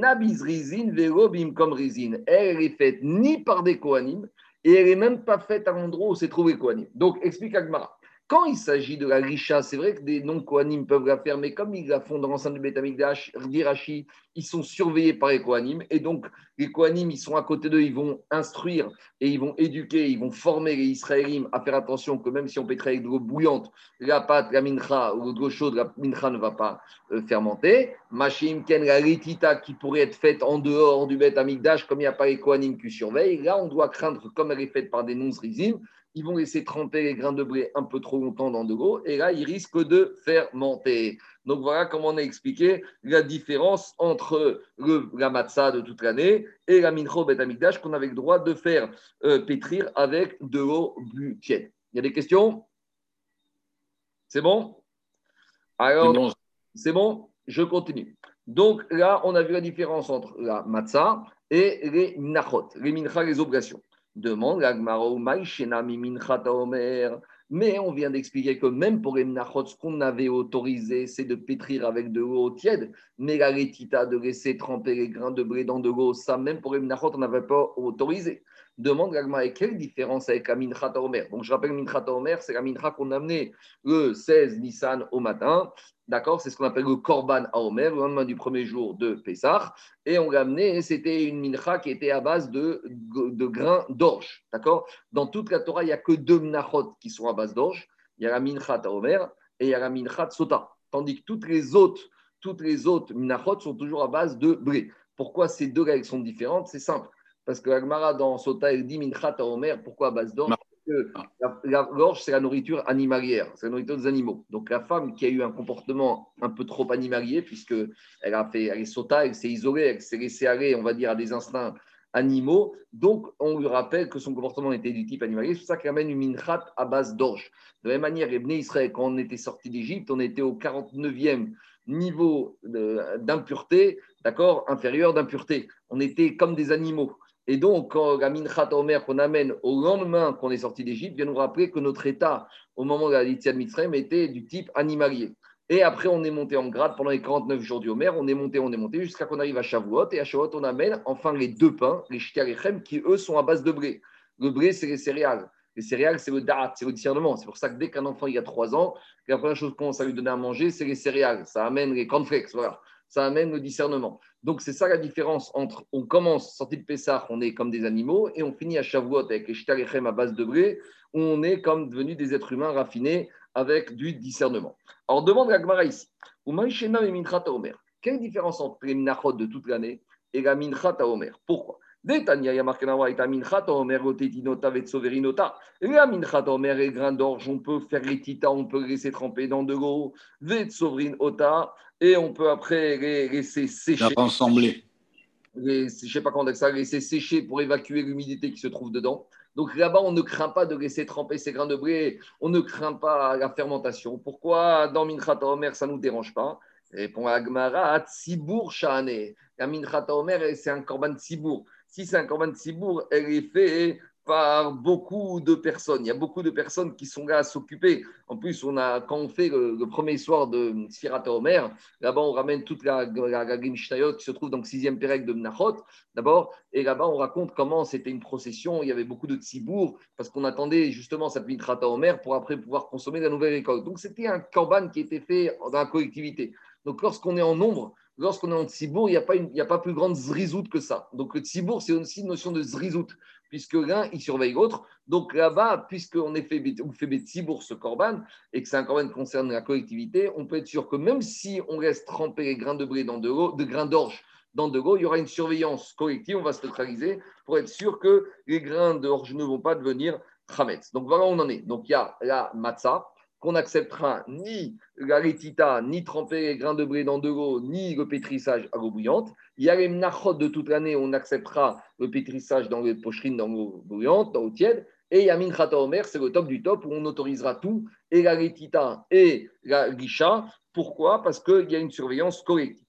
verobim comme rizine, elle est faite ni par des kohanim, et elle n'est même pas faite à l'endroit où s'est trouvé kohanim. Donc, explique Agmara. Quand il s'agit de la richa, c'est vrai que des non-Kohanim peuvent la faire, mais comme ils la font dans l'enceinte du Betamikdash, d'Irachi, ils sont surveillés par les Kohanim. Et donc, les Kohanim, ils sont à côté d'eux, ils vont instruire et ils vont éduquer, ils vont former les Israélim à faire attention que même si on pétrait avec de l'eau bouillante, la pâte, la mincha ou l'eau chaude, la mincha ne va pas euh, fermenter. Machim, Ken, la litita qui pourrait être faite en dehors du Bet comme il n'y a pas les Kohanim qui surveillent, là, on doit craindre, comme elle est faite par des non-Rizim, ils vont laisser tremper les grains de blé un peu trop longtemps dans de l'eau, et là, ils risquent de fermenter. Donc voilà comment on a expliqué la différence entre le, la matzah de toute l'année et la mincho bet qu'on avait le droit de faire euh, pétrir avec de l'eau tiède. Il y a des questions? C'est bon? Alors, c'est bon Je continue. Donc là, on a vu la différence entre la matzah et les nachot, les mincha, les obligations. Demande mais on vient d'expliquer que même pour les mnachot, ce qu'on avait autorisé, c'est de pétrir avec de l'eau tiède. Mais la rétita, de laisser tremper les grains de blé dans de l'eau, ça, même pour les mnachot, on n'avait pas autorisé. Demande Gagma, quelle différence avec la Mincha Omer Donc, je rappelle, Mincha Omer, c'est la Mincha qu'on a amenée le 16 Nissan au matin. D'accord? C'est ce qu'on appelle le Korban à Omer, le lendemain du premier jour de Pessah. Et on l'a amené, c'était une mincha qui était à base de, de grains d'orge. D'accord? Dans toute la Torah, il n'y a que deux minachot qui sont à base d'orge. Il y a la mincha Omer et il y a la mincha sota. Tandis que toutes les autres, toutes les autres minachot sont toujours à base de blé. Pourquoi ces deux règles sont différentes? C'est simple. Parce que Agmara dans Sota, elle dit mincha à Omer. Pourquoi à base d'orge que l'orge, c'est la nourriture animalière, c'est la nourriture des animaux. Donc la femme qui a eu un comportement un peu trop animalier, puisqu'elle a fait, elle est sota, elle s'est isolée, elle s'est laissée aller, on va dire, à des instincts animaux. Donc on lui rappelle que son comportement était du type animalier. C'est pour ça qu'elle amène une minchat à base d'orge. De la même manière, Ibn Israël, quand on était sorti d'Égypte, on était au 49e niveau d'impureté, d'accord, inférieur d'impureté. On était comme des animaux. Et donc, quand la Minchat Omer qu'on amène au lendemain qu'on est sorti d'Égypte vient nous rappeler que notre état, au moment de la Litia de Mitzrayim, était du type animalier. Et après, on est monté en grade pendant les 49 jours du Homer. On est monté, on est monté jusqu'à qu'on arrive à Shavuot. Et à Shavuot, on amène enfin les deux pains, les shtiarechem, qui eux sont à base de blé. Le blé, c'est les céréales. Les céréales, c'est le da'at, c'est le discernement. C'est pour ça que dès qu'un enfant il a 3 ans, la première chose qu'on commence à lui donner à manger, c'est les céréales. Ça amène les cornflakes. Voilà ça amène le discernement. Donc, c'est ça la différence entre on commence, sorti de Pessah, on est comme des animaux, et on finit à Shavuot avec les shtalechem à base de blé, où on est comme devenus des êtres humains raffinés avec du discernement. Alors, demande la Gemara ici. Quelle différence entre les minachot de toute l'année et la minchat à Omer Pourquoi? Détania, il y a marqué dans la Omer, otetinota, vetsoverinota. La minchat Omer est grain d'orge, on peut faire les tita, on peut laisser tremper dans de l'eau, vetsovrinota, et on peut après les laisser sécher. Rassembler. Les, je ne sais pas comment dire ça, laisser sécher pour évacuer l'humidité qui se trouve dedans. Donc là-bas, on ne craint pas de laisser tremper ces grains de blé, on ne craint pas la fermentation. Pourquoi dans Minchat Omer, ça ne nous dérange pas? Répond Agmara, Tzibour Shahane. La Minchat Omer, c'est un corban Tzibour. Si c'est un corban Tzibour, elle est faite par beaucoup de personnes. Il y a beaucoup de personnes qui sont là à s'occuper. En plus, on a, quand on fait le, premier soir de Sfirata Omer, là-bas, on ramène toute la, la, la qui se trouve dans le sixième pérec de Mnachot, d'abord. Et là-bas, on raconte comment c'était une procession. Il y avait beaucoup de tzibour, parce qu'on attendait justement cette Mitrata Omer pour après pouvoir consommer la nouvelle école. Donc, c'était un corban qui était fait dans la collectivité. Donc, lorsqu'on est en nombre, lorsqu'on est en tzibour, il n'y a, pas a pas plus grande zrizout que ça. Donc, le tzibour, c'est aussi une notion de zrizout puisque l'un, il surveille l'autre. Donc là-bas, puisqu'on est fait, on Betsibour ce corban, et que c'est un corban qui concerne la collectivité, on peut être sûr que même si on reste tremper les grains de blé dans de l'eau, de grains d'orge dans de l'eau, il y aura une surveillance collective, on va se neutraliser pour être sûr que les grains d'orge ne vont pas devenir Hametz. Donc voilà où on en est. Donc il y a la matzah, qu'on n'acceptera ni la rétita, ni tremper les grains de blé dans de l'eau, ni le pétrissage à l'eau bouillante. Il y a les mnachot de toute l'année, on acceptera le pétrissage dans les pocherines, dans l'eau bouillante, dans l'eau tiède. Et il y a Minchata Omer, c'est le top du top, où on autorisera tout, et la rétita et la guicha. Pourquoi? Parce qu'il y a une surveillance collective.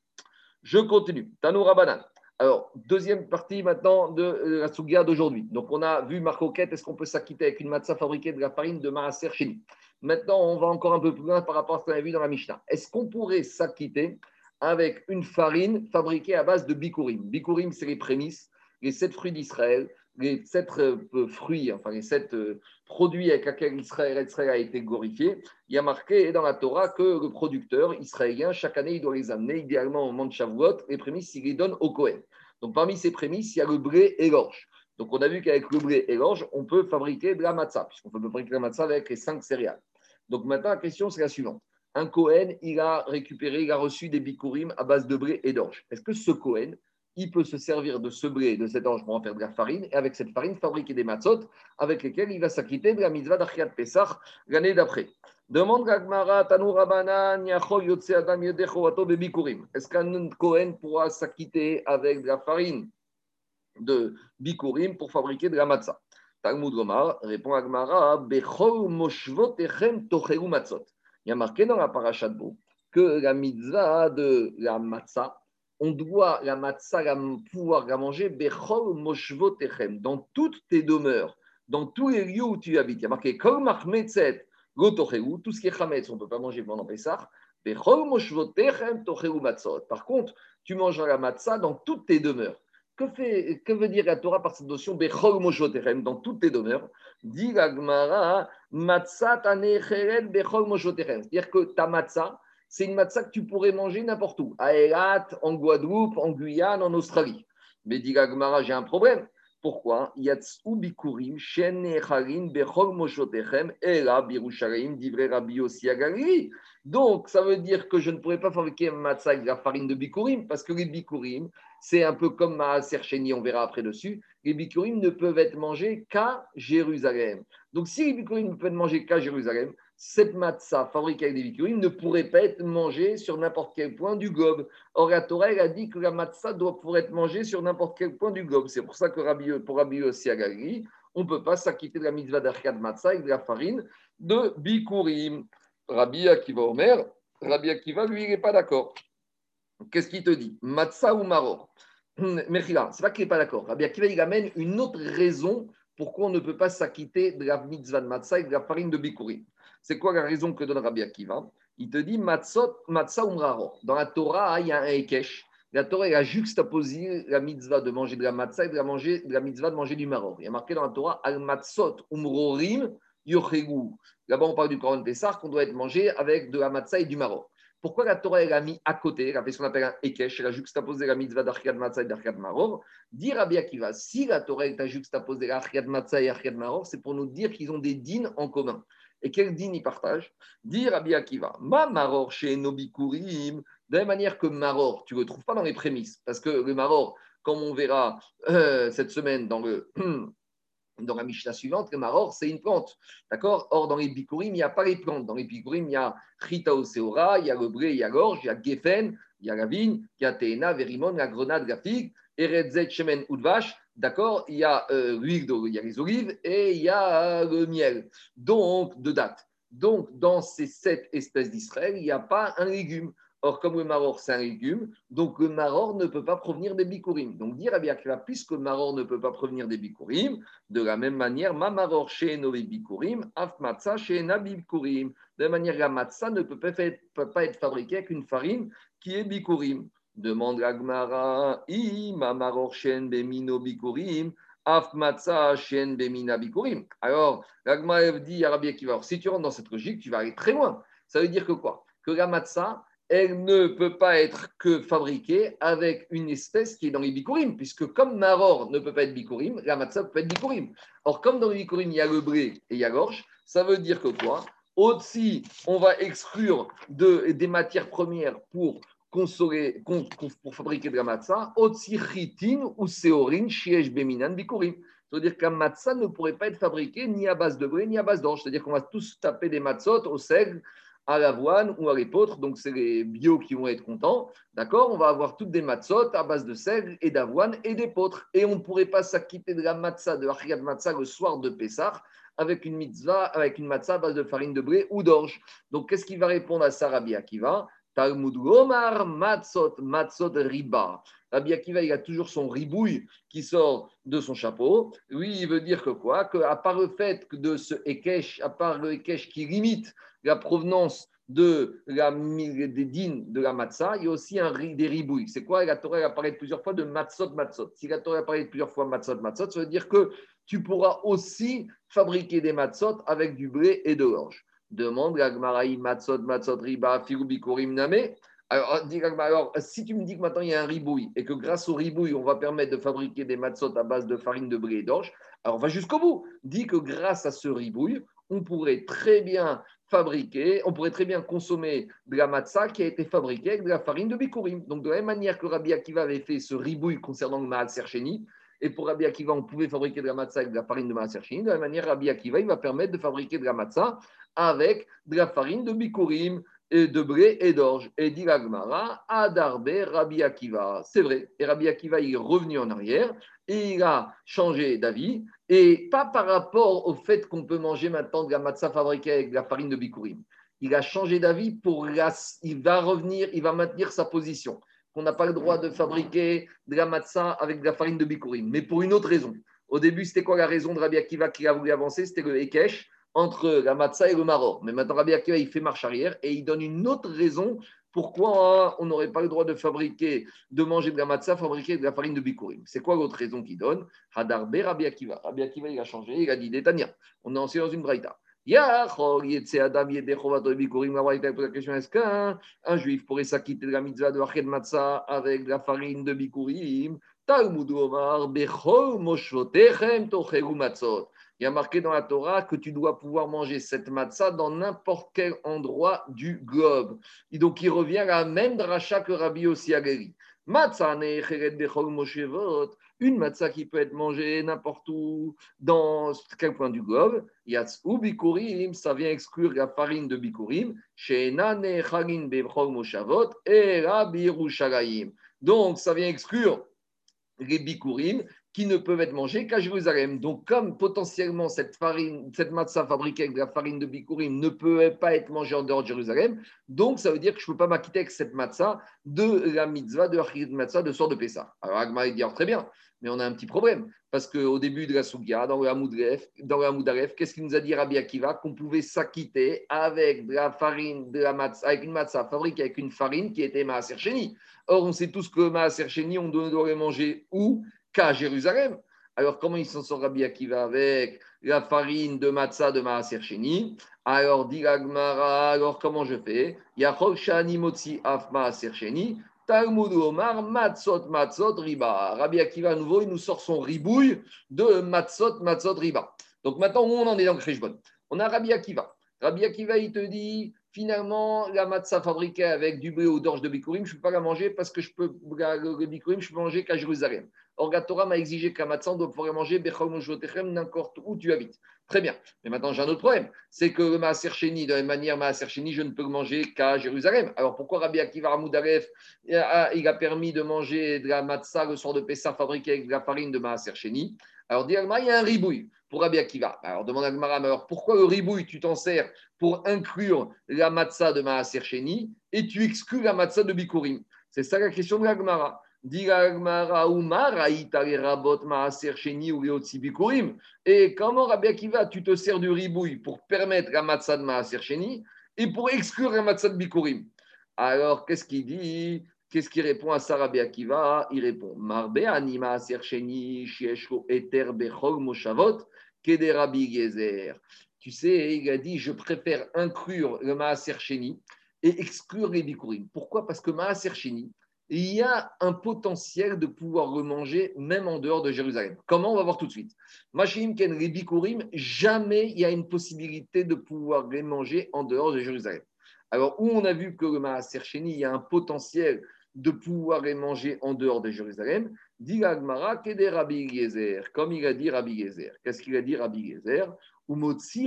Je continue. Tanoura Banan. Alors, deuxième partie maintenant de la Sugia d'aujourd'hui. Donc, on a vu Marcoquette, est-ce qu'on peut s'acquitter avec une matzah fabriquée de la farine de Maaser Chini Maintenant, on va encore un peu plus loin par rapport à ce qu'on a vu dans la Mishnah. Est-ce qu'on pourrait s'acquitter avec une farine fabriquée à base de bikurim Bikurim, c'est les prémices, les sept fruits d'Israël, les sept euh, fruits, enfin les sept euh, produits avec lesquels Israël, Israël, a été glorifié. Il y a marqué dans la Torah que le producteur israélien, chaque année, il doit les amener, idéalement au moment de Shavuot, les prémices, il les donne au Kohen. Donc parmi ces prémices, il y a le blé et l'orge. Donc on a vu qu'avec le blé et l'orge, on peut fabriquer de la matzah, puisqu'on peut fabriquer de la matzah avec les cinq céréales. Donc maintenant, la question, c'est la suivante. Un Cohen, il a récupéré, il a reçu des bikurim à base de blé et d'orge. Est-ce que ce Cohen, il peut se servir de ce blé de cette orge pour en faire de la farine, et avec cette farine, fabriquer des matzot avec lesquels il va s'acquitter de la mitzvah d'Achiat Pesach l'année d'après. Demande Gagmara, Banan, Adam Est-ce qu'un Cohen pourra s'acquitter avec de la farine de bikurim pour fabriquer de la matzah? Talmud Gomar répond à Gmara, Bechol moshvot echem tocheru matzot. Il y a marqué dans la parashat Bo que la mitzvah de la matzah, on doit la matzah la, pouvoir la manger Bechol moshvot echem, dans toutes tes demeures, dans tous les lieux où tu habites. Il y a marqué tout ce qui est chametz, on ne peut pas manger pendant Pessah. Bechol moshvot echem tocheru matzot. Par contre, tu mangeras la matzah dans toutes tes demeures. Que, fait, que veut dire la Torah par cette notion Moshoterem dans toutes les demeures? Dit la Gemara Bechol Moshoterem. C'est-à-dire que ta matzah, c'est une matzah que tu pourrais manger n'importe où, à Elat, en Guadeloupe, en Guyane, en Australie. Mais dit la Gemara, j'ai un problème. Pourquoi? Donc, ça veut dire que je ne pourrais pas fabriquer un matzah avec la farine de bikurim, parce que les bikurim, c'est un peu comme ma sercheni, on verra après dessus. Les bikurim ne peuvent être mangés qu'à Jérusalem. Donc, si les bikurim ne peuvent être mangés qu'à Jérusalem, cette matzah fabriquée avec des bikurim ne pourrait pas être mangée sur n'importe quel point du globe. Or, la Torah a dit que la matzah doit pouvoir être mangée sur n'importe quel point du globe. C'est pour ça que pour Rabbi aussi à on ne peut pas s'acquitter de la mitzvah d'Arkad matzah avec de la farine de bikurim. Rabbi Akiva Omer, Rabbi Akiva, lui, il n'est pas d'accord. Qu'est-ce qu'il te dit? Matzah ou maror? Mechila, c'est pas qu'il n'est pas d'accord. Rabbi Akiva, il amène une autre raison pourquoi on ne peut pas s'acquitter de la mitzvah de matzah avec de la farine de bikurim. C'est quoi la raison que donne Rabbi Akiva? Il te dit Matzot, Matzah umraro. Dans la Torah, il y a un Ekesh. La Torah a juxtaposé la mitzvah de manger de la matzah et de la, manger, de la mitzvah de manger du maror. Il y a marqué dans la Torah Al Matzot umrorim yochegu. Là-bas, on parle du Coran Pessah qu'on doit être mangé avec de la matzah et du maror. Pourquoi la Torah elle a mis à côté, elle a fait ce qu'on appelle un Ekesh, elle a juxtaposé la mitzvah d'Archiad Matzah et d'Archiad Maror? Dit Rabbi Akiva, si la Torah a juxtaposé l'Archiad Matzah et l'Archiad Maror, c'est pour nous dire qu'ils ont des dînes en commun. Et quel din il partage Dit Rabbi Akiva, ma maror chez Nobikurim, de la manière que maror, tu ne le trouves pas dans les prémices, parce que le maror, comme on verra euh, cette semaine dans le. Dans la Mishnah suivante, le maror, c'est une plante. D'accord? Or, dans les bikurim, il n'y a pas les plantes. Dans les bikurim, il y a Chita Oseora, il y a le bré, il y a l'orge, il y a Geffen, il y a la vigne, il y a Teena, Verimon, la grenade, la figue, Eretzet, Shemen, Udvash, D'accord? Il y a euh, l'huile, il y a les olives et il y a euh, le miel. Donc, de date. Donc, dans ces sept espèces d'Israël, il n'y a pas un légume. Or, comme le maror, c'est un légume, donc le maror ne peut pas provenir des bikurim. Donc, dire à Biakra, puisque le maror ne peut pas provenir des bikurim, de la même manière, ma maror chez nos bikurim, af matza chez bikurim. De la même manière, la matza ne peut pas, peut pas être fabriquée avec une farine qui est bikurim. Demande Marorchen Bemino Bikurim, Afmatsa Shen Bemina Bikurim. Alors, Gagmara dit à Rabbi si tu rentres dans cette logique, tu vas aller très loin. Ça veut dire que quoi? Que la matzah, elle ne peut pas être que fabriquée avec une espèce qui est dans les bikurim, puisque comme Maror ne peut pas être bikurim, la matzah peut être bikurim. Or, comme dans les bikurim, il y a le bré et il y a l'orge, ça veut dire que quoi? Aussi, on va exclure de, des matières premières pour pour fabriquer de la matzah, otsiritin ou seorin shiesh beminan bikurim. C'est-à-dire qu'un matzah ne pourrait pas être fabriqué ni à base de blé ni à base d'orge. C'est-à-dire qu'on va tous taper des matzot au seigle, à l'avoine ou à l'épeautre. Donc, c'est les bio qui vont être contents. D'accord? On va avoir toutes des matzot à base de seigle et d'avoine et d'épeautre. Et on ne pourrait pas s'acquitter de la matzah, de la matzah le soir de Pessah avec une mitzvah, avec une matzah à base de farine de blé ou d'orge. Donc, qu'est-ce qui va répondre à Sarabia qui va Talmud Gomar Matzot Matzot Riba. Rabbi Akiva, il a toujours son ribouille qui sort de son chapeau. Lui, il veut dire que quoi? Que à part le fait de ce Ekesh, à part le Ekesh qui limite la provenance de la, des dînes de la matzah, il y a aussi un, des ribouilles. C'est quoi? La Torah apparaît plusieurs fois de matzot matzot. Si la Torah apparaît plusieurs fois matzot matzot, ça veut dire que tu pourras aussi fabriquer des matzot avec du blé et de l'orge. Demande Gagmaraï Matzot Matzot Riba Firubikurim Name. Alors, alors, si tu me dis que maintenant il y a un ribouille et que grâce au ribouille, on va permettre de fabriquer des matzot à base de farine de blé et d'orge, alors va jusqu'au bout. Dis que grâce à ce ribouille, on pourrait très bien fabriquer, on pourrait très bien consommer de la matzah qui a été fabriquée avec de la farine de bikurim. Donc, de la même manière que Rabbi Akiva avait fait ce ribouille concernant le Maal Sercheni, et pour Rabbi Akiva, on pouvait fabriquer de la matzah avec de la farine de Maal Sercheni, de la même manière, Rabbi Akiva, il va permettre de fabriquer de la matzah avec de la farine de bikurim, et de blé et d'orge. Et dit l'agmara, Adarbe Rabbi Akiva. C'est vrai. Et Rabbi Akiva, il est revenu en arrière et il a changé d'avis. Et pas par rapport au fait qu'on peut manger maintenant de la matzah fabriquée avec de la farine de bikurim. Il a changé d'avis pour. Il va revenir, il va maintenir sa position. Qu'on n'a pas le droit de fabriquer de la matzah avec de la farine de bikurim. Mais pour une autre raison. Au début, c'était quoi la raison de Rabbi Akiva qui a voulu avancer? C'était le Ekesh entre la matzah et le maror. Mais maintenant, Rabbi Akiva, il fait marche arrière et il donne une autre raison pourquoi on n'aurait pas le droit de fabriquer, de manger de la matzah fabriquer de la farine de bikurim C'est quoi l'autre raison qu'il donne? Hadarbe Rabbi Akiva. Rabbi Akiva, il a changé, il a dit Détania. On est ancien dans une braïta. Est-ce qu'un juif pourrait s'acquitter de la mitzvah de Ached Matzah avec de la farine de Bikurim Talmud Omar, Bechol Moshotechem Tochegu Matzot il y a marqué dans la Torah que tu dois pouvoir manger cette matzah dans n'importe quel endroit du globe. Et donc, il revient à la même dracha que Rabbi Agari. Une matzah qui peut être mangée n'importe où, dans quel point du globe. Yatsou bikurim, ça vient exclure la farine de bikurim. Donc, ça vient exclure les bikurim qui ne peuvent être mangés qu'à Jérusalem. Donc, comme potentiellement cette farine, cette matzah fabriquée avec de la farine de bikurim ne peut pas être mangée en dehors de Jérusalem, donc ça veut dire que je ne peux pas m'acquitter avec cette matzah de la mitzvah de la matzah de sort de Pessah. Alors, Agma dit très bien, mais on a un petit problème parce qu'au début de la Sougia, dans le Hamoudaref, qu'est-ce qu'il nous a dit Rabbi Akiva Qu'on pouvait s'acquitter avec de la farine, avec une matzah fabriquée avec une farine qui était Maaser. Or, on sait tous que Maaser on doit le manger où? Qu'à Jérusalem. Alors, comment il s'en sort Rabbi Akiva avec la farine de matzah de Maaser Sheni? Alors, dit alors comment je fais? Yachol Shani Motzi Af Maaser Sheni, Omar, Matzot, Matzot, Riba. Rabbi Akiva, à nouveau, il nous sort son ribouille de Matzot, Matzot, Riba. Donc maintenant, où on en est dans le Krishbon? On a Rabbi Akiva. Rabbi Akiva, il te dit finalement, la matzah fabriquée avec du blé ou d'orge de bikurim, je ne peux pas la manger parce que je peux, bikurim, je peux manger qu'à Jérusalem. Or, Torah m'a exigé qu'à matzah, on doit pouvoir manger n'importe où tu habites. Très bien. Mais maintenant, j'ai un autre problème. C'est que le Maaser de la même manière, Maaser je ne peux manger qu'à Jérusalem. Alors, pourquoi Rabbi Akiva Ramoudaref, il a permis de manger de la matzah le soir de Pessah fabriquée avec de la farine de Maaser Alors, il y a un ribouille pour Rabbi Akiva. Alors, demande à pourquoi le ribouille, tu t'en sers pour inclure la matzah de Maaser et tu exclus la matzah de Bikurim C'est ça la question de la Gemara. Et comment Rabbi Akiva, tu te sers du ribouille pour permettre la matzah de Maaser et pour exclure la matzah de Bikurim? Alors, qu'est-ce qu'il dit? Qu'est-ce qu'il répond à ça, Rabbi Akiva? Il répond Marbe anima sheni eter moshavot kede Gezer. Tu sais, il a dit Je préfère inclure le Maaser Sheni et exclure les Bikurim. Pourquoi? Parce que Maaser Sheni, il y a un potentiel de pouvoir le manger même en dehors de Jérusalem. Comment On va voir tout de suite? Machim Ken Bikurim, jamais il y a une possibilité de pouvoir les manger en dehors de Jérusalem. Alors, où on a vu que le Maaser il y a un potentiel de pouvoir les manger en dehors de Jérusalem, dit l'Agmara Rabbi Gezer, comme il a dit Rabbi Gezer. Qu'est-ce qu'il a dit Rabbi Gezer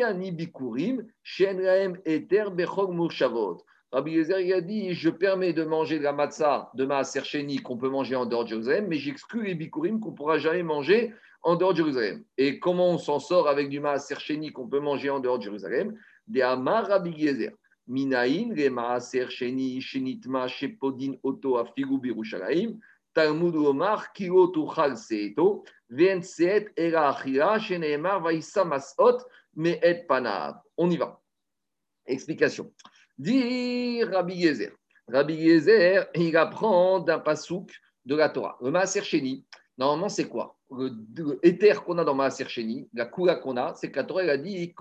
ani bikurim, shenraem eter bechog murshavot. Rabbi Yezer, il a dit Je permets de manger de la matzah de ma Sheni qu'on peut manger en dehors de Jérusalem, mais j'exclus les bikurim qu'on pourra jamais manger en dehors de Jérusalem. Et comment on s'en sort avec du maaser Sheni qu'on peut manger en dehors de Jérusalem? De Amar Rabbi Yezer. Minaïn, le maaser Sheni, Shenitma, Shepodin, Oto, Afigu, Birushalayim. Talmud Omar, Kilo Tuchal Seeto, Venseet, Era Achira, Sheneemar, Vaïsa Masot, Me'et Panav. On y va. Explication. Dit Rabbi Yezer. Rabbi Yezer, il apprend d'un pasouk de la Torah. Le Maaser Sheni, normalement, c'est quoi? Le, éther qu'on a dans Maaser Sheni, la coula qu'on a, c'est que la Torah, elle a dit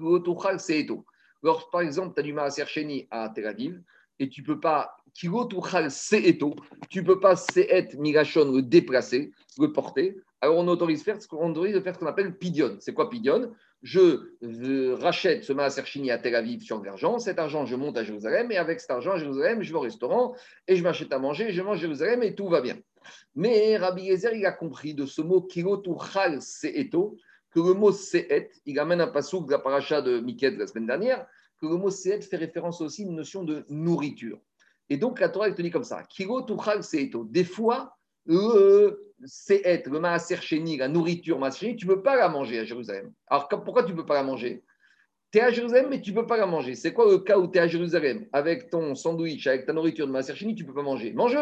c'est eto. Lorsque, par exemple, tu as du Maaser Sheni à Tel Aviv, et tu peux pas, eto, tu peux pas seet migashon le déplacer, le porter, alors on autorise, faire, on autorise de faire ce qu'on appelle pidion. C'est quoi pidion? Je rachète ce Maaser Shini à Tel Aviv sur de l'argent, cet argent, je monte à Jérusalem, et avec cet argent à Jérusalem, je vais au restaurant, et je m'achète à manger, je mange à Jérusalem, et tout va bien. Mais Rabbi Yezer, il a compris de ce mot kilotuchal se'eto, que le mot se'et, il amène un passouk de la paracha de Miket la semaine dernière, que le mot se'et fait référence aussi à une notion de nourriture. Et donc la Torah, elle te dit comme ça, kilotuchal se'eto. Des fois, c'est être le maaser sheni, la nourriture maaser tu ne peux pas la manger à Jérusalem. Alors pourquoi tu ne peux pas la manger? Tu es à Jérusalem, mais tu ne peux pas la manger. C'est quoi le cas où tu es à Jérusalem? Avec ton sandwich, avec ta nourriture de maaser sheni, tu ne peux pas manger mange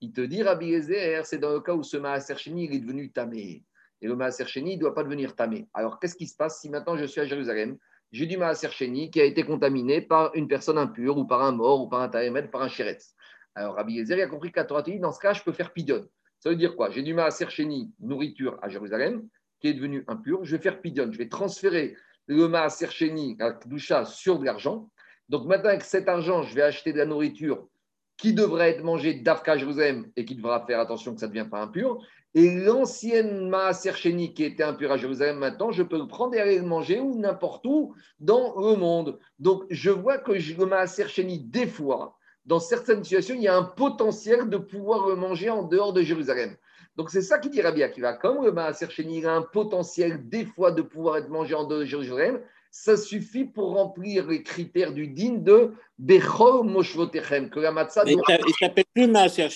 Il te dit, Rabbi Ezer, c'est dans le cas où ce maaser il est devenu tamé. Et le maaser sheni ne doit pas devenir tamé. Alors qu'est-ce qui se passe si maintenant je suis à Jérusalem j'ai du maaser sheni qui a été contaminé par une personne impure ou par un mort ou par un taïmet, par un chéretz. Alors Rabbi Yezer a compris qu'à Torah, dans ce cas, je peux faire pidion. Ça veut dire quoi? J'ai du maaser chéni, nourriture à Jérusalem, qui est devenu impur. Je vais faire pidion. Je vais transférer le maaser chéni, à Kdusha, sur de l'argent. Donc maintenant, avec cet argent, je vais acheter de la nourriture qui devrait être mangée d'Afka Jérusalem et qui devra faire attention que ça ne devienne pas impur. Et l'ancienne maaser chéni qui était impure à Jérusalem, maintenant, je peux le prendre et aller le manger ou n'importe où dans le monde. Donc je vois que le maaser chéni, des fois, dans certaines situations, il y a un potentiel de pouvoir le manger en dehors de Jérusalem. Donc c'est ça qui dit Rabbi Akiva. Comme le Maaser il a un potentiel des fois de pouvoir être mangé en dehors de Jérusalem, ça suffit pour remplir les critères du din de Bechol Moshvotechem, que la matzah. Mais il ne s'appelle plus Maaser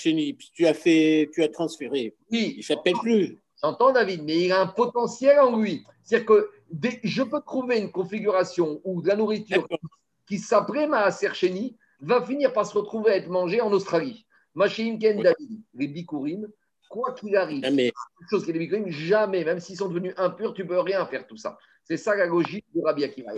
tu as, fait, tu as transféré. Oui. Il ne s'appelle plus. J'entends David, mais il a un potentiel en lui. C'est-à-dire que je peux trouver une configuration où de la nourriture qui s'appelle Maaser va finir par se retrouver à être mangé en Australie. Machine Ken David, les bikurim, quoi qu'il arrive, jamais. chose qui est les bikurim, jamais, même s'ils sont devenus impurs, tu ne peux rien faire tout ça. C'est ça la logique de Rabbi Akiva.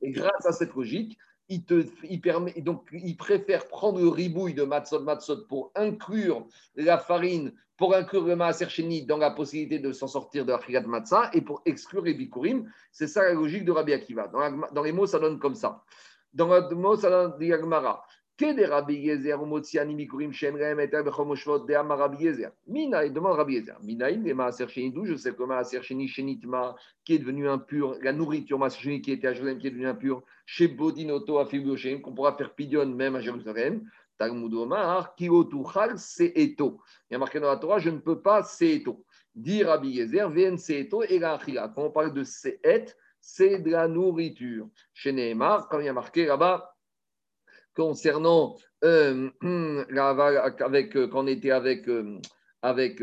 Et grâce à cette logique, il, te, il, permet, donc, il préfère prendre le ribouille de matzot matzot pour inclure la farine, pour inclure le maaser dans la possibilité de s'en sortir de la de matzah et pour exclure les bikurim. C'est ça la logique de Rabbi Akiva. Dans, dans les mots, ça donne comme ça. Dans le mot, ça Rabbi Yezer, il demande Rabbi il est je sais que Maaser qui est devenu impur, la nourriture Maaser qui qui est devenu impur, chez Bodinoto à qu'on pourra faire pidion même à Jérusalem. Talmud Omar, c'est Eto. Il y a marqué dans la Torah, je ne peux pas, c'est Eto. Rabbi Yezer, Vn c'est Eto et la Quand on parle de Seet, c'est de la nourriture. Chez Nehemar, comme il y a marqué là-bas, concernant euh, avec, euh, quand on était avec, euh, avec,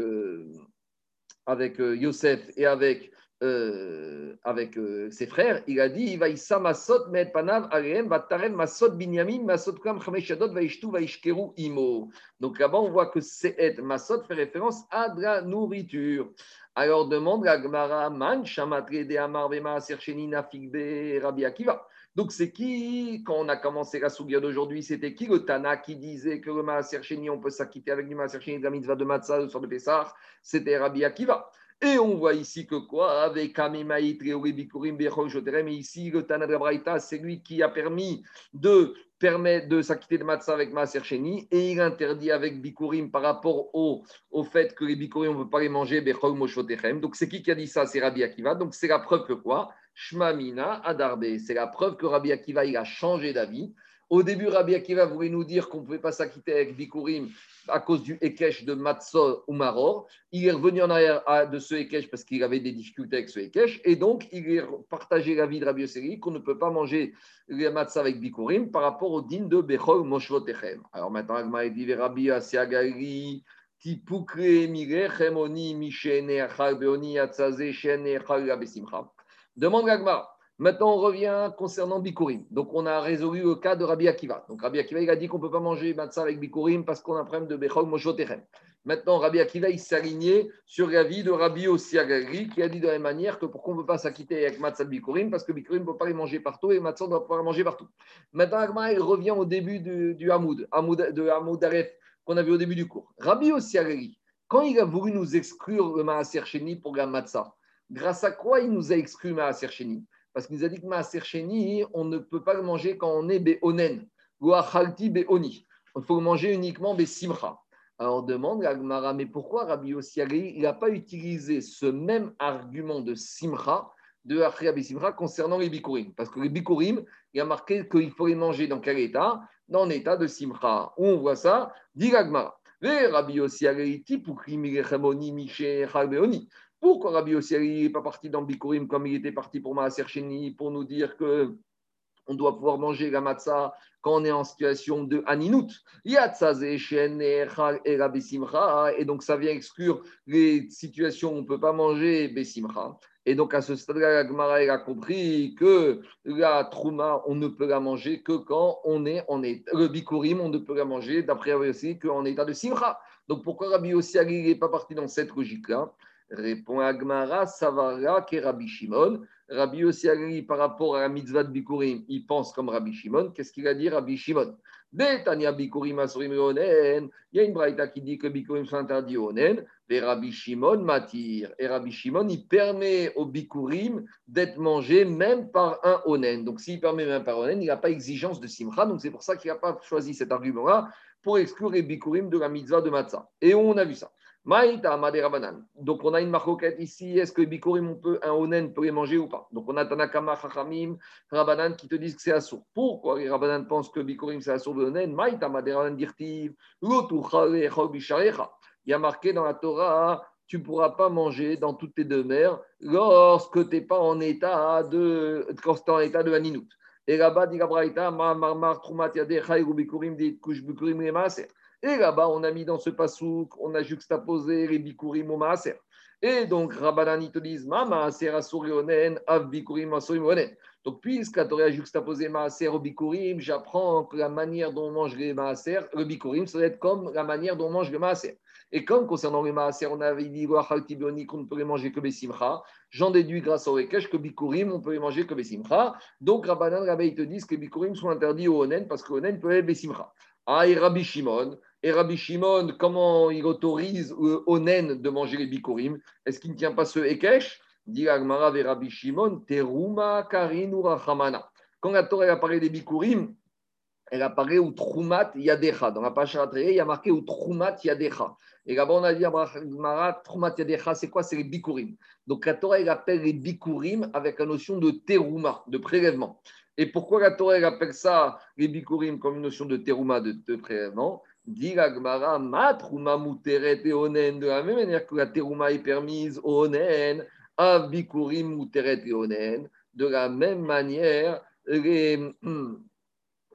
avec Yosef et avec, avec ses frères, il a dit va masot met panav areem vatarem masot binyamin masot kam chameshadot vaishtu vaishkeru imo. Donc là-bas, on voit que c'est masot fait référence à de la nourriture. Alors demande la Gemara, Man, Shamatre de Amar Vema Serchenina Figbe Rabbi Akiva. Donc c'est qui, quand on a commencé la sougia d'aujourd'hui, c'était qui le Tana qui disait que le Maaser on peut s'acquitter avec du Maaser de la mitzvah de Matzah, le soir de Pessah C'était Rabbi Akiva. Et on voit ici que quoi? Avec Kamemaït, Bikurim, Bechol, Joterem, et ici le Tana de Braïta, c'est lui qui a permis de permet de s'acquitter de matzah avec Maaser Sheni et il interdit avec Bikurim par rapport au, fait que les Bikurim, on ne peut pas les manger, Donc c'est qui qui a dit ça? C'est Rabbi Akiva. Donc c'est la preuve que quoi? Shmamina Adarbe. C'est la preuve que Rabbi Akiva, il a changé d'avis. Au début, Rabbi Akiva voulait nous dire qu'on ne pouvait pas s'acquitter avec Bikurim à cause du Ekech de Matzah ou Maror. Il est revenu en arrière de ce Ekech parce qu'il avait des difficultés avec ce Ekech. Et donc, il a partagé l'avis de Rabbi Yosseri qu'on ne peut pas manger les Matzah avec Bikurim par rapport au din de Bechol Moshvotechem. Alors maintenant, Agma dit Rabbi besimcha. Demande Agma. Maintenant, on revient concernant Bikurim. Donc, on a résolu le cas de Rabbi Akiva. Donc, Rabbi Akiva, il a dit qu'on ne peut pas manger matzah avec Bikurim parce qu'on a un problème de Bechol Moshotechem. Maintenant, Rabbi Akiva, il aligné sur l'avis de Rabbi Osiagari qui a dit de la même manière que pourquoi on ne peut pas s'acquitter avec matzah Bikurim parce que Bikurim ne peut pas les manger partout et matzah doit pouvoir les manger partout. Maintenant, Agma, il revient au début du, du Hamoud, de Hamoud Aref qu'on a vu au début du cours. Rabbi Osiagari, quand il a voulu nous exclure le Maaser Sheni pour la matzah, grâce à quoi il nous a exclu Maaser Sheni? Parce qu'il nous a dit que Maaser on ne peut pas le manger quand on est Beonen, ou Achalti Beoni. Il faut le manger uniquement Besimcha. Alors on demande à mais pourquoi Rabbi Yossiari, il n'a pas utilisé ce même argument de Simcha, de Achria Simcha, concernant les Bikurim Parce que les Bikurim, il a marqué qu'il faut les manger dans quel état? Dans l'état de Simcha. Où on voit ça? Dit. Rabbi Yossiari, pour Miché, Beoni. Pourquoi Rabbi Yosseri n'est pas parti dans Bikurim comme il était parti pour Maaser Sheni pour nous dire que on doit pouvoir manger la matzah quand on est en situation de Aninut. Et donc, ça vient exclure les situations où on ne peut pas manger Bessimcha. Et donc, à ce stade-là, la Gemara a compris que la Trouma, on ne peut la manger que quand on est en état. Le Bikurim, on ne peut la manger, d'après aussi, qu'en état de Simcha. Donc, pourquoi Rabbi Yosseri n'est pas parti dans cette logique-là? Répond Agmara, Savara, qui Rabbi Shimon. Rabbi Yossi par rapport à la mitzvah de Bikurim, il pense comme Rabbi Shimon. Qu'est-ce qu'il a dit, Rabbi Shimon? Betania Bikurim Asurim Onen. Il y a une braïta qui dit que Bikurim sont interdits au Onen. Et Rabbi Shimon m'attire. Et Rabbi Shimon, il permet au Bikurim d'être mangé même par un Onen. Donc s'il permet même par Onen, il n'a pas exigence de Simcha. Donc c'est pour ça qu'il n'a pas choisi cet argument-là pour exclure les Bikurim de la mitzvah de Matzah. Et on a vu ça. Donc on a une marcoquette ici. Est-ce que Bikurim, on peut, un onen peut les manger ou pas? Donc on a Tanakama, Chachamim, Rabanan qui te disent que c'est assourd. Pourquoi les Rabanan pensent que Bikurim c'est assourd de onen? Il y a marqué dans la Torah tu ne pourras pas manger dans toutes tes demeures lorsque tu n'es pas en état de, quand en état de haninout. Et là-bas, dit la Braïta, Marmar, Trumat, Yadeh, Bikurim, dit Kush, Bikurim, les et là-bas, on a mis dans ce pasouk, on a juxtaposé les bikurim au maaser. Et donc, Rabbanani te disent, ma maaser asurionen, av bikurim asurionen. Donc, puisque la Torah a juxtaposé maaser au bikurim, j'apprends que la manière dont on mange les maaser, le bikurim, ça doit être comme la manière dont on mange les maaser. Et comme concernant les maaser, on avait dit qu'on ne peut les manger que besimcha, j'en déduis grâce au rekesh que bikurim, on peut les manger que besimcha. Donc, Rabbanan, Rabbi, te disent que bikurim sont interdits au onen parce que onen peut être besimcha. Ah, et Rabbi Shimon, et Rabbi Shimon, comment il autorise euh, Onen de manger les bikurim Est-ce qu'il ne tient pas ce Ekesh? Dit Agmara et Rabbi Shimon, Teruma Karin Rachamana. Quand la Torah apparaît des bikurim, elle apparaît au Trumat Yadecha. Dans la page il y a marqué au Trumat Yadecha. Et là-bas, on a dit à Trumat Yadecha, c'est quoi? C'est les bikurim. Donc la Torah, elle appelle les bikurim avec la notion de teruma, de prélèvement. Et pourquoi la Torah, elle appelle ça, les bikurim, comme une notion de teruma, de prélèvement? Dit Gmara, matrouma muteret et onen, de la même manière que la terouma est permise au onen, avikurim muteret et onen, de la même manière, les,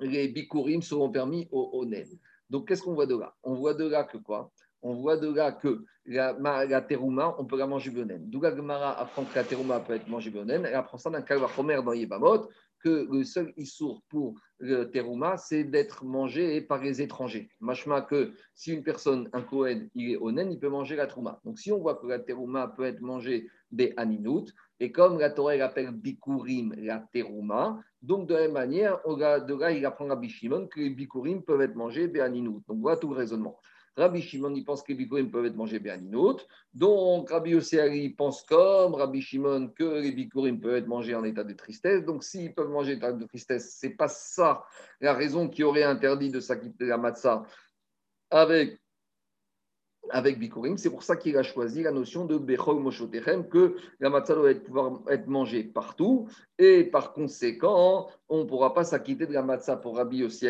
les bikurim seront permis au onen. Donc, qu'est-ce qu'on voit de là? On voit de là que quoi? On voit de là que la, terouma, on peut la manger onen. D'où la Gemara apprend que la terouma peut être mangée onen. Elle apprend ça d'un kalvachomer dans Yébamot, le seul issour pour le terouma, c'est d'être mangé par les étrangers. Machma que si une personne, un Kohen, il est onen, il peut manger la trouma. Donc si on voit que la terouma peut être mangée des aninout, et comme la Torah appelle bikurim la terouma, donc de la même manière, de là, il apprend à Bishimon que les bikurim peuvent être mangés des aninout. Donc voilà tout le raisonnement. Rabbi Shimon, pense que les bikurim peuvent être mangés béaninot. Donc, Rabbi Yossi pense comme Rabbi Shimon que les bikurim peuvent être mangés en état de tristesse. Donc, s'ils peuvent manger en état de tristesse, ce n'est pas ça la raison qui aurait interdit de s'acquitter la matzah avec avec Bikurim. C'est pour ça qu'il a choisi la notion de Bechol Moshotechem, que la matzah doit être, pouvoir être mangée partout, et par conséquent, on ne pourra pas s'acquitter de la matzah pour Rabbi Yossi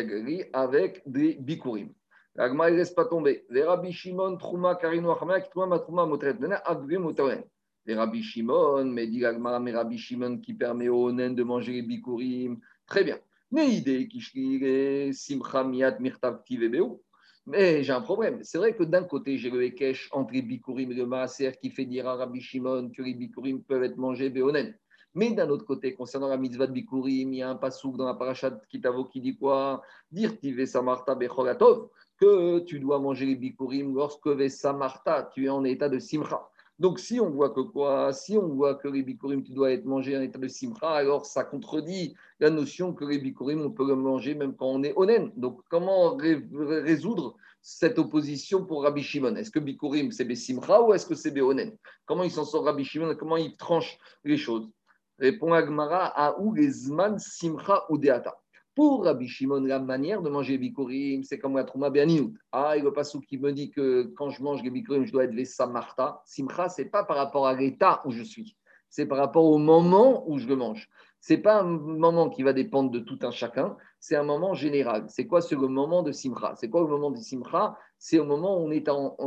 avec des Bikurim. L'agma, il ne laisse pas tomber. Les Rabbi Shimon, Trouma, Karino, Achamak, Trouma, Matrouma, Motret, Nena, Agri, Motoren. Les Rabbi Shimon, mais dit l'agma, mais Rabbi Shimon qui permet au Onen de manger les bikurim. Très bien. Neide, Kishkire, Simcha, Miat, Mirtav, Tivebeu. Mais j'ai un problème. C'est vrai que d'un côté, j'ai le Ekech entre les bikurim et le Maaser qui fait dire à Rabbi Shimon que les bikurim peuvent être mangés Béonen. Mais d'un autre côté, concernant la mitzvah de bikurim, il y a un pasouk dans la parashat Kitavo qui dit quoi? Dire Tive Samarta Becholatov que tu dois manger les bikurim lorsque Marta, tu es en état de simcha. Donc, si on voit que quoi Si on voit que les bikurim, tu dois être mangé en état de simcha, alors ça contredit la notion que les bikurim, on peut le manger même quand on est onen. Donc, comment résoudre cette opposition pour Rabbi Shimon? Est-ce que bikurim, c'est simcha ou est-ce que c'est onen? Comment il s'en sort Rabbi Shimon Comment il tranche les choses? Répond Agmara à où les simcha ou deata? Pour Rabbi Shimon, la manière de manger bikurim, c'est comme la trouma béaninout. Ah, il n'y a pas ce qui me dit que quand je mange les bikurim, je dois être les samarta. Simcha, ce n'est pas par rapport à l'état où je suis. C'est par rapport au moment où je le mange. Ce n'est pas un moment qui va dépendre de tout un chacun, c'est un moment général. C'est quoi ce moment de simcha? C'est quoi le moment de simcha? C'est au moment où on est en.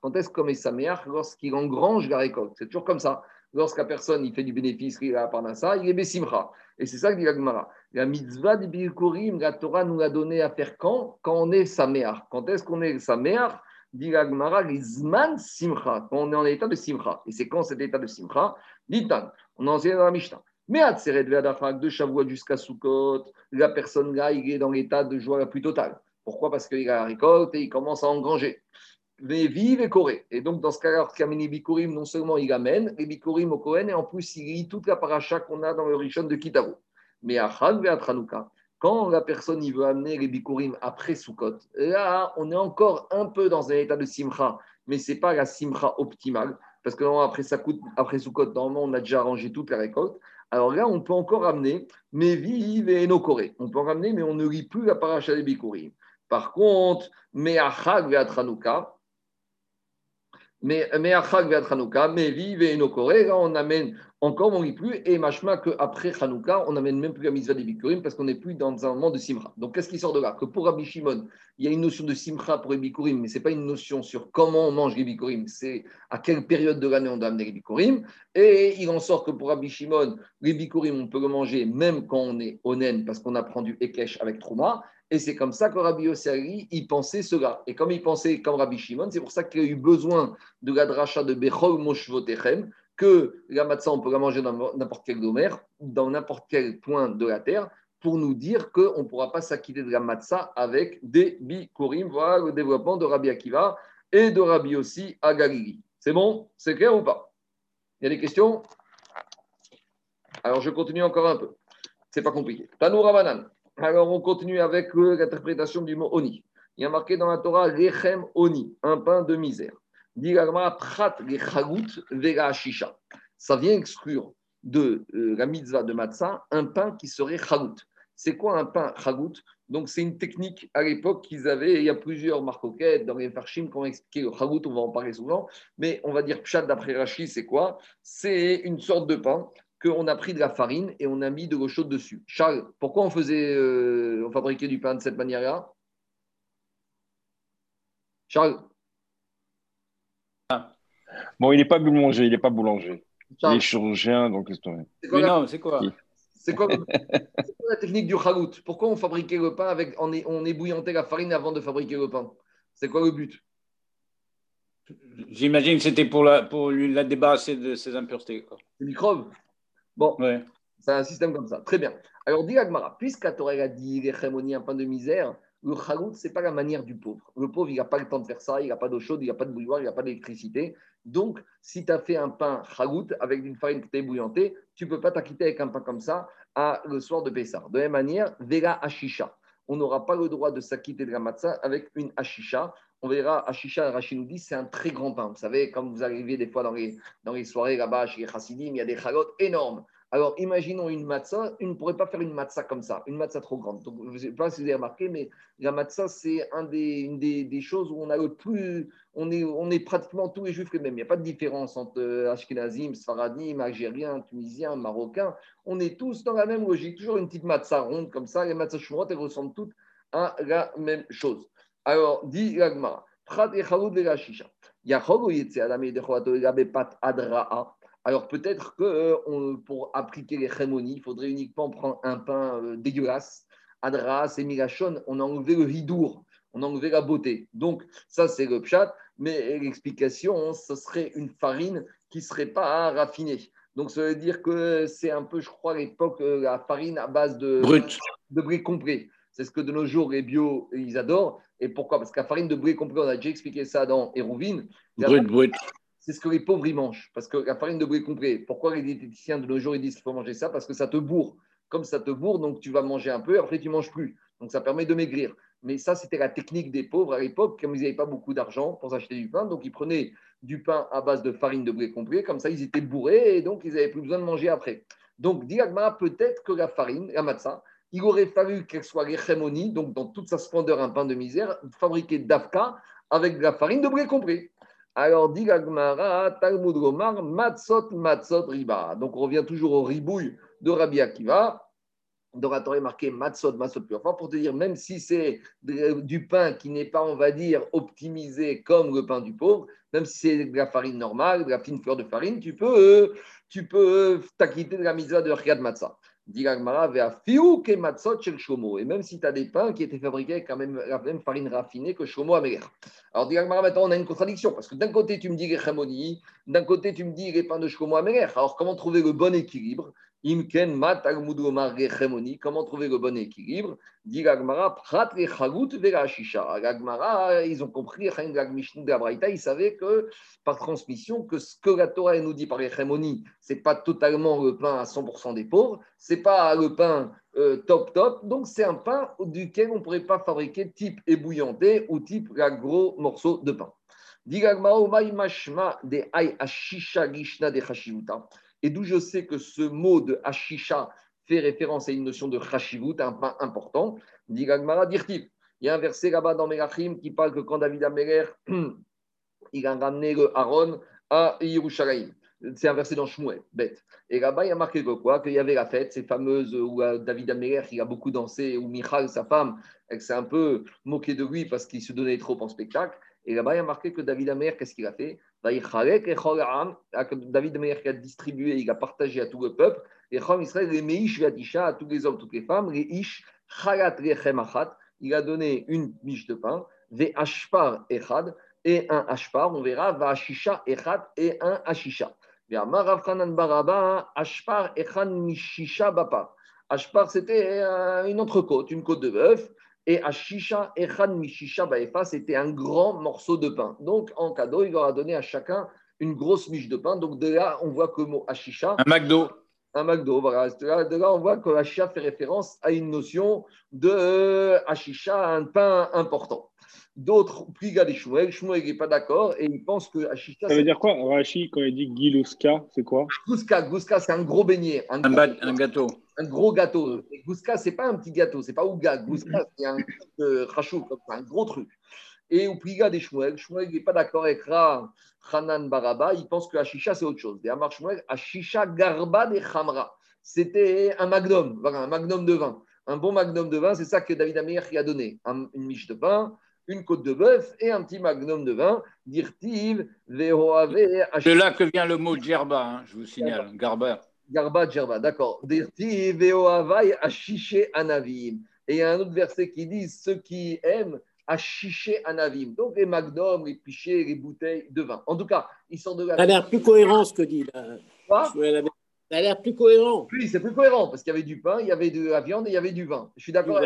Quand est-ce qu'on est saméar Lorsqu'il engrange la récolte. C'est toujours comme ça. Lorsqu'à personne il fait du bénéfice, il a ça, il est Bessimcha. Et c'est ça que dit la La mitzvah de Bilkurim, la Torah nous l'a donné à faire quand? Quand on est Sameach. Quand est-ce qu'on est Sameach Dit la Gemara, Zman Simcha, quand on est en état de Simcha. Et c'est quand cet état de Simcha? Ditan, on en enseigne dans la Mishnah. Mais à Tseret de Shavuot jusqu'à Sukkot, la personne là, il est dans l'état de joie la plus totale. Pourquoi? Parce qu'il a la récolte et il commence à engranger. Mais vive et coré. Et donc, dans ce cas-là, Kamini Bikurim, non seulement il amène les Bikurim au Kohen, et en plus, il lit toute la paracha qu'on a dans le Rishon de Kitaro. Mais à Chag à Tranouka, quand la personne il veut amener les Bikurim après Sukkot, là, on est encore un peu dans un état de Simcha, mais ce n'est pas la Simcha optimale, parce que après, ça coûte, après Sukkot, normalement, on a déjà arrangé toute la récolte. Alors là, on peut encore amener, mais vive et no On peut en ramener, mais on ne lit plus la paracha des Bikurim. Par contre, mais à Chag à mais mais mais vive et là on amène encore on plus et machma qu'après Hanouka, on n'amène même plus la mitzvah des Bikurim parce qu'on n'est plus dans un moment de Simcha. Donc qu'est-ce qui sort de là? Que pour Rabbi il y a une notion de Simcha pour les Bikurim, mais ce n'est pas une notion sur comment on mange les Bikurim, c'est à quelle période de l'année on doit amener les Bikurim. Et il en sort que pour Rabbi Shimon, les Bikurim, on peut le manger même quand on est onen parce qu'on a du Ekech avec Trouma. Et c'est comme ça que Rabbi Yossari, pensait cela. Et comme il pensait comme Rabbi Shimon, c'est pour ça qu'il a eu besoin de la dracha de Bechol Moshvotechem, que la matzah, on peut manger dans n'importe quel domaine, dans n'importe quel point de la terre, pour nous dire qu'on ne pourra pas s'acquitter de la matzah avec des bikurim. Voilà le développement de Rabbi Akiva et de Rabbi aussi à Galilée. C'est bon? C'est clair ou pas? Il y a des questions? Alors je continue encore un peu. C'est pas compliqué. Tanoura Banan. Alors, on continue avec l'interprétation du mot oni. Il y a marqué dans la Torah Lechem oni, un pain de misère. prat. Ça vient exclure de euh, la mitzvah de matzah un pain qui serait chagout. C'est quoi un pain chagout? Donc, c'est une technique à l'époque qu'ils avaient. Il y a plusieurs marcoquettes dans les farshim qui ont expliqué le chagout, on va en parler souvent. Mais on va dire pshat d'après Rashi, c'est quoi? C'est une sorte de pain qu'on a pris de la farine et on a mis de l'eau chaude dessus. Charles, pourquoi on faisait, euh, on fabriquait du pain de cette manière-là? Charles? Ah. Bon, il n'est pas boulanger, il n'est pas boulanger. Il est chirurgien, donc c'est quoi, non, c'est quoi? C'est quoi, la technique du chalout Pourquoi on fabriquait le pain avec, on, on ébouillantait la farine avant de fabriquer le pain? C'est quoi le but? J'imagine que c'était pour la, pour la débarrasser de ses impuretés. Des microbes Bon, c'est un système comme ça. Très bien. Alors, dit Agmara, puisqu'à Torah a dit les un pain de misère, le chalout, ce n'est pas la manière du pauvre. Le pauvre, il n'a pas le temps de faire ça, il n'a pas d'eau chaude, il n'a pas de bouilloire, il n'a pas d'électricité. Donc, si tu as fait un pain chalout avec une farine qui est bouillantée, tu ne peux pas t'acquitter avec un pain comme ça à, le soir de Pessah. De la même manière, Vera Ashisha. On n'aura pas le droit de s'acquitter de la matzah avec une Ashisha. On verra, Ashisha, Rachid nous dit, c'est un très grand pain. Vous savez, comme vous arrivez des fois dans les, dans les soirées là-bas chez les Chassidim, il y a des chalotes énormes. Alors, imaginons une matzah, on ne pourrait pas faire une matzah comme ça, une matzah trop grande. Donc, je ne sais pas si vous avez remarqué, mais la matzah, c'est un des, une des, choses où on a le plus, on est, on est pratiquement tous les juifs les mêmes. Il n'y a pas de différence entre euh, Ashkenazim, Sfaradim, Algériens, Tunisiens, Marocains. On est tous dans la même logique, toujours une petite matzah ronde comme ça. Les matzahs shumrot, elles ressemblent toutes à la même chose. Alors, dit Adra'a. Alors peut-être que euh, pour appliquer les chémonies, il faudrait uniquement prendre un pain euh, dégueulasse. Adras et Milachon, on a enlevé le hidour, on a enlevé la beauté. Donc ça c'est le pchat, mais l'explication, ce serait une farine qui ne serait pas raffinée. Donc ça veut dire que c'est un peu, je crois, à l'époque, euh, la farine à base de, Brut. de blé complet. C'est ce que de nos jours, les bio, ils adorent. Et pourquoi? Parce que la farine de blé complet, on a déjà expliqué ça dans Hérouvine. Brut, brut c'est ce que les pauvres y mangent. Parce que la farine de blé complet, pourquoi les diététiciens de nos jours ils disent qu'il faut manger ça? Parce que ça te bourre. Comme ça te bourre, donc tu vas manger un peu, après tu manges plus. Donc ça permet de maigrir. Mais ça, c'était la technique des pauvres à l'époque, comme ils n'avaient pas beaucoup d'argent pour s'acheter du pain. Donc ils prenaient du pain à base de farine de blé complet, comme ça ils étaient bourrés et donc ils n'avaient plus besoin de manger après. Donc, Diagma, peut-être que la farine, la matzah, il aurait fallu qu'elle soit l'hérémonie, donc dans toute sa splendeur, un pain de misère, fabriqué d'Afka avec de la farine de blé complet. Alors, dit Gagmara, Talmud Gomar, Matzot, Matzot, Riba. Donc, on revient toujours au ribouille de Rabbi Akiva. Dans marqué Matzot, Matzot, plus pour te dire, même si c'est du pain qui n'est pas, on va dire, optimisé comme le pain du pauvre, même si c'est de la farine normale, de la fine fleur de farine, tu peux tu peux t'acquitter de la misère de Riyad Matzah. Et même si tu as des pains qui étaient fabriqués avec la même, farine raffinée que Shomo Améler. Alors, maintenant, on a une contradiction. Parce que d'un côté, tu me dis les d'un côté, tu me dis les pains de Shomo Améler. Alors, comment trouver le bon équilibre Imken mat Comment trouver le bon équilibre? Dit Gagmara, prat le vera shisha. Gagmara, ils ont compris, ils savaient que par transmission, que ce que la Torah nous dit par les ce n'est pas totalement le pain à 100% des pauvres, ce n'est pas le pain euh, top top, donc c'est un pain duquel on ne pourrait pas fabriquer type ébouillanté ou type gros morceau de pain. Dit mashma de de et d'où je sais que ce mot de Hashisha fait référence à une notion de Hashivut, un pain important. Dit Il y a un verset là-bas dans Melachim qui parle que quand David Améler, il a ramené Aaron à Yerushalayim. C'est un verset dans Shmuel, bête. Et là-bas, il y a marqué que quoi? Qu'il y avait la fête, ces fameuses où euh, David Améler, il a beaucoup dansé, où Michal, sa femme, elle s'est un peu moquée de lui parce qu'il se donnait trop en spectacle. Et là-bas, il y a marqué que David Améler, qu'est-ce qu'il a fait? David Meir qui a distribué, il a partagé à tout le peuple. Et Israël, les Meish à tous les hommes, toutes les femmes, les Ish, Chalat il a donné une miche de pain, Ve Ashpar Echad, et un Ashpar, on verra, Va Ashisha Echad, et un Ashisha. Baraba, Ashpar Echad Mishisha Bapa. Ashpar, c'était une entrecôte, une côte de bœuf. Et Ashisha Echan Mishisha Baefa, c'était un grand morceau de pain. Donc, en cadeau, il leur a donné à chacun une grosse miche de pain. Donc, de là, on voit que mot Ashisha. Un McDo. Un McDo, voilà. De là, on voit que Ashisha fait référence à une notion de Ashisha, un pain important. D'autres pliga des Shmuel. Shmuel n'est pas d'accord et il pense que Ashisha. Ça veut dire quoi Rashi, quand il dit Giluska, c'est quoi? Gouska, Gouska, c'est un gros beignet. Un, un, gâteau. Un gros gâteau. Et Gouska, ce n'est pas un petit gâteau, c'est pas Ouga. Gouska, c'est un euh, rachou, un gros truc. Et au pliga des Shmuel, Shmuel n'est pas d'accord avec Hanan Baraba, il pense que Ashisha, c'est autre chose. Et Amar Shmuel, Ashisha Garba des Khamra. C'était un magnum, voilà, un magnum de vin. Un bon magnum de vin, c'est ça que David Amir a donné. une miche de pain, une côte de bœuf et un petit magnum de vin. Dirtiv, C'est là que vient le mot djerba, hein, je vous signale, garba. Garba, djerba, d'accord. Dirtiv, achiché, anavim. Et il y a un autre verset qui dit ceux qui aiment achiché, anavim. Donc les magnums, les pichets, les bouteilles de vin. En tout cas, ils sont de la. Ça a l'air plus cohérent ce que dit là. Quoi? Ça a l'air plus cohérent. Oui, c'est plus cohérent parce qu'il y avait du pain, il y avait de la viande et il y avait du vin. Je suis d'accord.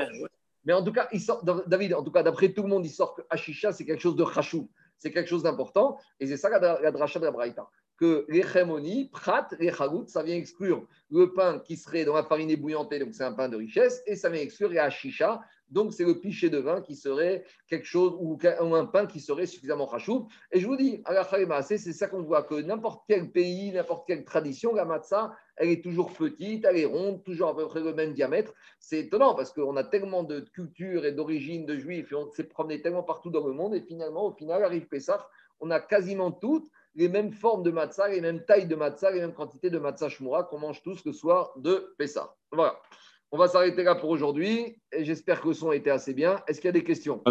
Mais en tout cas, il sort, David, en tout cas, d'après tout le monde, il sort que Ashisha, c'est quelque chose de chachou, c'est quelque chose d'important. Et c'est ça la, la dracha de la Braïta. Que les chémonies, prat, les chagout, ça vient exclure le pain qui serait dans la farine ébouillantée, donc c'est un pain de richesse, et ça vient exclure les Ashisha, donc, c'est le pichet de vin qui serait quelque chose, ou un pain qui serait suffisamment rachou. Et je vous dis, à la c'est ça qu'on voit, que n'importe quel pays, n'importe quelle tradition, la matzah, elle est toujours petite, elle est ronde, toujours à peu près le même diamètre. C'est étonnant parce qu'on a tellement de cultures et d'origines de juifs, et on s'est promené tellement partout dans le monde, et finalement, au final, arrive Pessah, on a quasiment toutes les mêmes formes de matzah, les mêmes tailles de matzah, les mêmes quantités de matzah shmura qu'on mange tous le soir de Pessah. Voilà. On va s'arrêter là pour aujourd'hui. J'espère que le son a été assez bien. Est-ce qu'il y a des questions?